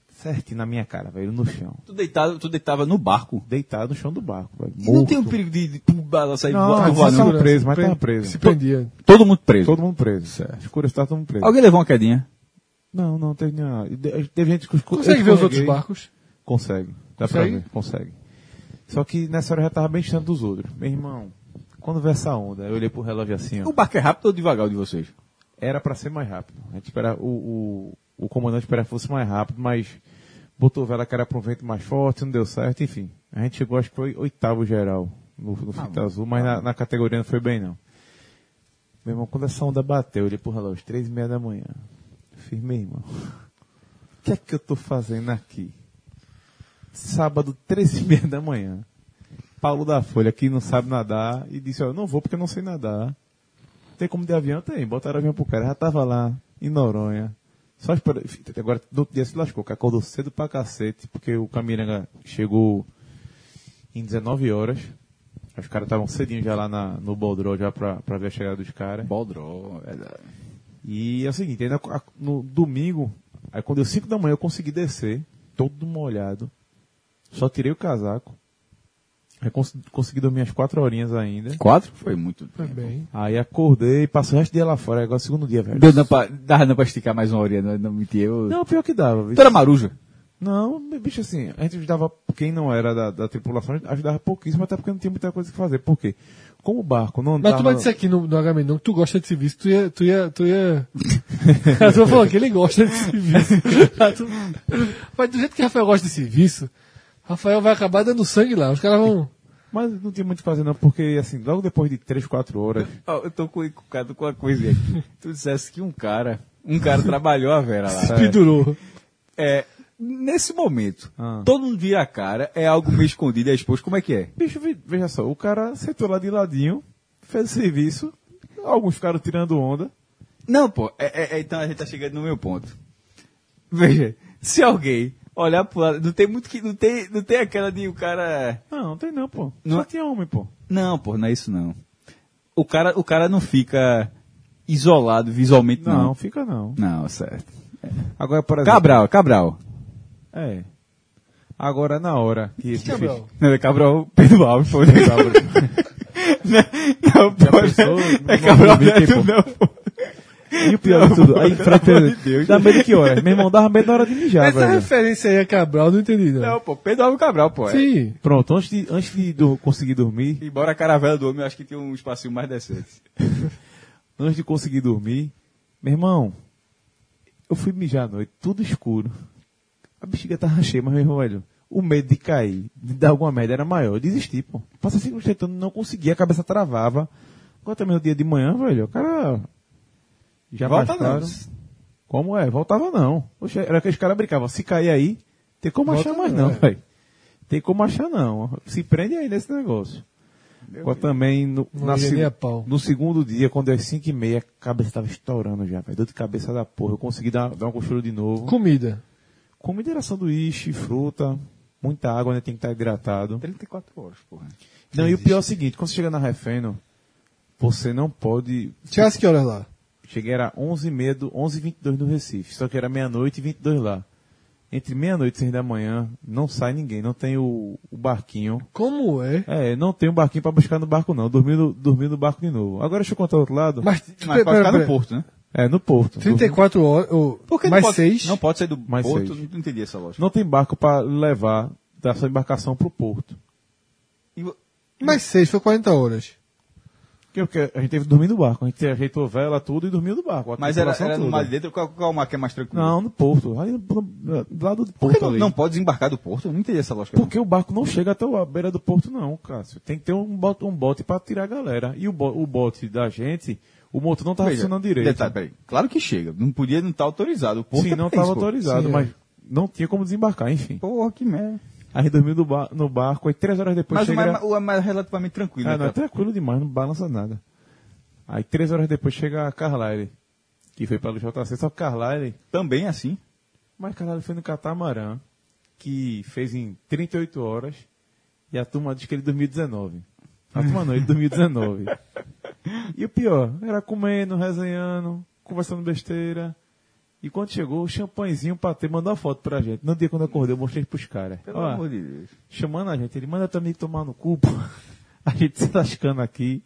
certinho na minha cara, velho, no chão. Tu, deitado, tu deitava no barco. Deitado no chão do barco, velho. E não tem o perigo de, de tu balançar e Não, voar, não, tava preso, mas tava preso. Se prendia. Todo mundo preso. Todo mundo preso. Certo. Escuro estava todo mundo preso. Alguém levou uma quedinha? Não, não, teve nenhuma. de- Teve gente que Consegue ver os outros barcos? Consegue. Dá Consegue? pra ver, consegue. Só que nessa hora eu já tava bem distante dos outros. Meu irmão, quando veio essa onda, eu olhei pro relógio assim, O ó. barco é rápido ou devagar o de vocês? Era pra ser mais rápido. A gente espera, o, o, o comandante esperava que fosse mais rápido, mas botou vela que era pra um vento mais forte, não deu certo, enfim. A gente chegou, acho que foi oitavo geral no, no fita azul, mas na, na categoria não foi bem não. Meu irmão, quando essa onda bateu, eu olhei pro relógio, três e meia da manhã. Eu Fiz, meu irmão, o que é que eu tô fazendo aqui? Sábado, três e meia da manhã. Paulo da Folha, que não sabe nadar, e disse, ó, eu não vou porque eu não sei nadar. Tem como de avião? Tem. Botaram avião pro cara. Já tava lá, em Noronha. Só espera. Agora, do outro dia se lascou, que acordou cedo pra cacete, porque o Camiranga chegou em 19 horas. Os caras estavam cedinho já lá na, no Boldró, já pra, pra ver a chegada dos caras. Boldró, verdade. E é o seguinte, ainda no domingo, aí quando deu 5 da manhã eu consegui descer, todo molhado. Só tirei o casaco. Consegui dormir as 4 horinhas ainda. Quatro? Foi muito. Foi bem. Aí acordei, passei o resto do dia lá fora, agora é o segundo dia, velho. Deu não pra, dava não pra esticar mais uma horinha, não, não mentia. Eu... Não, pior que dava. Tu bicho. era maruja? Não, bicho, assim, a gente ajudava quem não era da, da tripulação, a gente ajudava pouquíssimo, até porque não tinha muita coisa que fazer. Por quê? Como o barco não Mas andava... tu vai dizer aqui no, no HM não que tu gosta de serviço, tu ia. Tu ia, tu ia... a tua falou que ele gosta de serviço. Tu- Mas do jeito que Rafael gosta de serviço, Rafael vai acabar dando sangue lá. Os caras vão. Mas não tinha muito o que fazer não, porque assim, logo depois de 3, 4 horas... Ó, eu tô com, com, com uma coisa aqui. tu dissesse que um cara, um cara trabalhou a Vera lá. Se pendurou. É, nesse momento, Ah. todo mundo vira a cara, é algo meio escondido, é exposto, como é que é? Bicho, ve- veja só, o cara sentou lá de ladinho, fez o serviço, alguns ficaram tirando onda. Não, pô, é- é- é, então a gente tá chegando no meu ponto. Veja, se alguém olhar pro lado, não tem muito que, não tem, não tem aquela de o cara... Não, não tem não, pô. Não Só é- tinha homem, pô. Não, pô, não é isso não. O cara, o cara não fica isolado visualmente, Não, não. fica não. Não, certo. Agora, por exemplo... Cabral, Cabral. É. Agora, na hora que esse Cabral? bicho- Não, é Cabral, Pedro Alves, pô. Não, não, não pô, pensou? é Não Cabral Neto, não, pô. E o pior de tudo, aí Fred de Deus. dá medo que hora? Meu irmão, dava medo na hora de mijar, Essa velho. referência aí a Cabral, não entendi, não. Não, pô, Pedro Alves Cabral, pô. é. Sim. Pronto, antes de, antes de do- conseguir dormir, Embora a caravela do homem, eu acho que tinha um espacinho mais decente. antes de conseguir dormir, meu irmão, eu fui mijar à noite, tudo escuro. A bexiga tava cheia, mas meu irmão, velho, o medo de cair, de dar alguma merda era maior. Eu desisti, pô. Passei cinco minutos tentando, não conseguia, a cabeça travava. Agora também no dia de manhã, velho, o cara. Já Volta bastaram. não. Como é? Voltava não. Oxe, era que os caras brincavam. Se cair aí, tem como Volta achar mais não, não, é. velho. Tem como achar não. Se prende aí nesse negócio. Agora também, no, Não na no segundo dia, quando é 5 e meia, a cabeça tava estourando já, velho. Dor de cabeça da porra. Eu consegui dar, dar uma costura de novo. Comida. Comida era sanduíche, fruta, muita água, né? Tem que estar hidratado. 34 horas, porra. Não, e o pior é o seguinte, quando você chega na Refeno, você não pode... Chegasse que horas lá? Cheguei era 11h30, do, 11h22 no Recife, só que era meia-noite e 22 lá. Entre meia-noite e 6 da manhã, não sai ninguém, não tem o, o barquinho. Como é? É, não tem um barquinho pra buscar no barco não, dormi no, dormi no barco de novo. Agora deixa eu contar o outro lado. Mas, Mas pode ficar no porto, né? É, no Porto. 34 horas, ou Por que mais não pode, 6. Não pode sair do Mais porto, seis. não entendi essa lógica. Não tem barco pra levar da sua embarcação pro porto. E Mais 6, foi 40 horas. Que, a gente teve que dormir no barco. A gente ajeitou vela, tudo e dormiu no barco. Mas era, era no mar de dentro, qual, qual mar que é mais tranquilo? Não, no porto. Ali do lado do Por porto que não, não pode desembarcar do porto? Eu não entendi essa lógica. Porque o barco não chega até a beira do porto, não, Cássio. Tem que ter um bote, um bote pra tirar a galera. E o, o bote da gente, o motor não tava Veja, funcionando direito. Detalhe, peraí. Claro que chega. Não podia não estar autorizado. O porto Sim, é não estava autorizado, Sim, é. mas não tinha como desembarcar, enfim. Porra, que merda. A gente dormiu no, ba- no barco, aí três horas depois Mas o chega... mar, o mar é relativamente tranquilo. Ah, né, não, é tranquilo demais, não balança nada. Aí três horas depois chega a Carlyle, que foi pelo JC, só que Carlyle... Também assim. Mas Carlyle foi no catamarã, que fez em 38 horas, e a turma diz que ele dormiu 19. A turma não, ele dormiu 19. E o pior, era comendo, resenhando, conversando besteira. E quando chegou, o champanhezinho pra ter, mandou a foto pra gente. No dia quando eu acordei, eu mostrei pros caras. Pelo Ó, amor de Deus. chamando a gente. Ele manda também tomar no cu. A gente se lascando aqui.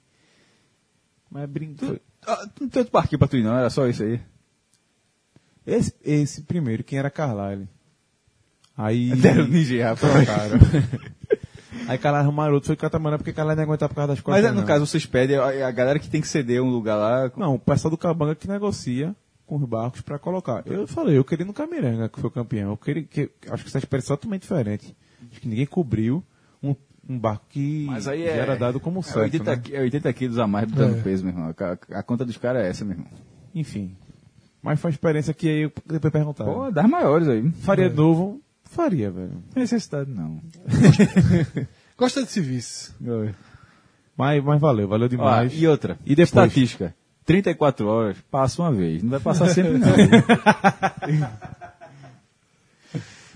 Mas brincou. Ah, não tem outro barquinho pra tu ir, não. Era só isso aí. Esse, esse primeiro, quem era Carlyle? Aí. Deram rapaz. trocaram. Aí Carlyle outro, foi catamarã, porque Carlyle não aguentava por causa das costas. Mas no não. caso, vocês pedem a, a galera que tem que ceder um lugar lá. Não, o pessoal do Cabanga que negocia com os barcos pra colocar. Eu falei, eu queria no Camiranga, que foi o campeão. Eu queria, que, acho que essa experiência é totalmente diferente. Acho que ninguém cobriu um, um barco que Mas aí já é- era dado como É certo. 80, né? é 80 quilos a mais dando É. peso, meu irmão. A, a conta dos caras é essa, meu irmão. Enfim. Mas foi uma experiência que aí eu depois perguntar. Pô, das maiores aí. Faria de novo? Faria, velho. Não tem necessidade, não. Gosta de serviço. Mas, mas valeu, valeu Ó, demais. e outra. E depois? Estatística. 34 horas, passa uma vez. Não vai passar sempre, não.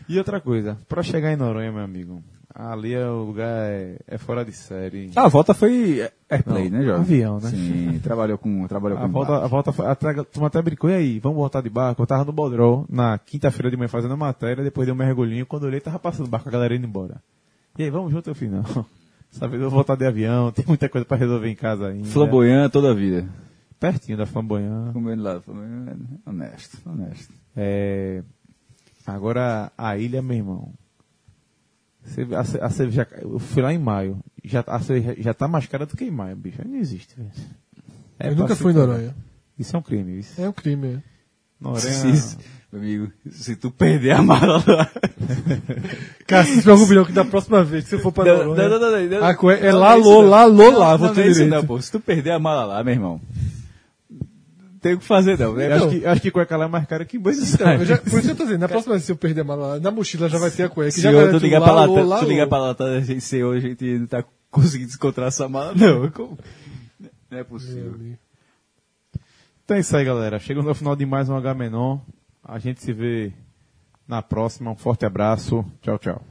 E outra coisa, pra chegar em Noronha, meu amigo, ali é o lugar é, é fora de série. a volta foi airplay, Não, né, Jovem? avião, né? Sim, trabalhou com, trabalhou A com volta, a volta foi, até, a turma até brincou, e aí, vamos voltar de barco? Eu tava no Bodrol, na quinta-feira de manhã fazendo a matéria, depois dei um mergulhinho, quando eu olhei, tava passando o barco, a galera indo embora. E aí, vamos junto, não. Essa vez eu vou voltar de avião, tem muita coisa pra resolver em casa ainda. Flamboyant toda a vida. Pertinho da Flamboyant. Comendo lá, flamboyant. honesto, honesto. É, agora, a ilha, meu irmão. Você- A, ce- a cerveja, eu fui lá em maio. Já, a cerveja já tá mais cara do que em maio, bicho. Não existe, velho. É eu nunca se fui em. Noronha. Isso é um crime, isso. É um crime. é. Noronha. Se- meu amigo, se tu perder a mala lá. Cara, se preocupe não, que da próxima vez que você for pra Não, Noronha... não, não, não, não. a cue- é Não, lá, não é isso lô, não. lá, lô, Não, lá, não, vou não ter é isso direito. não, pô. Se tu perder a mala lá, meu irmão. Tem o que fazer, não. Né? Eu acho, que, acho que cueca lá é mais cara que Buenos Então, Aires. eu já, por isso que eu tô dizendo, na próxima vez que eu perder a mala lá, na mochila já vai ter a cueca. Se já eu tu ligar o pra lá, lô, lá, tu ligar pra lata, a gente ser hoje, a gente não tá conseguindo encontrar essa mala, não. Como? Não é possível. Então é isso aí, galera. Chegando ao final de mais um H Menor. A gente se vê na próxima. Um forte abraço. Tchau, tchau.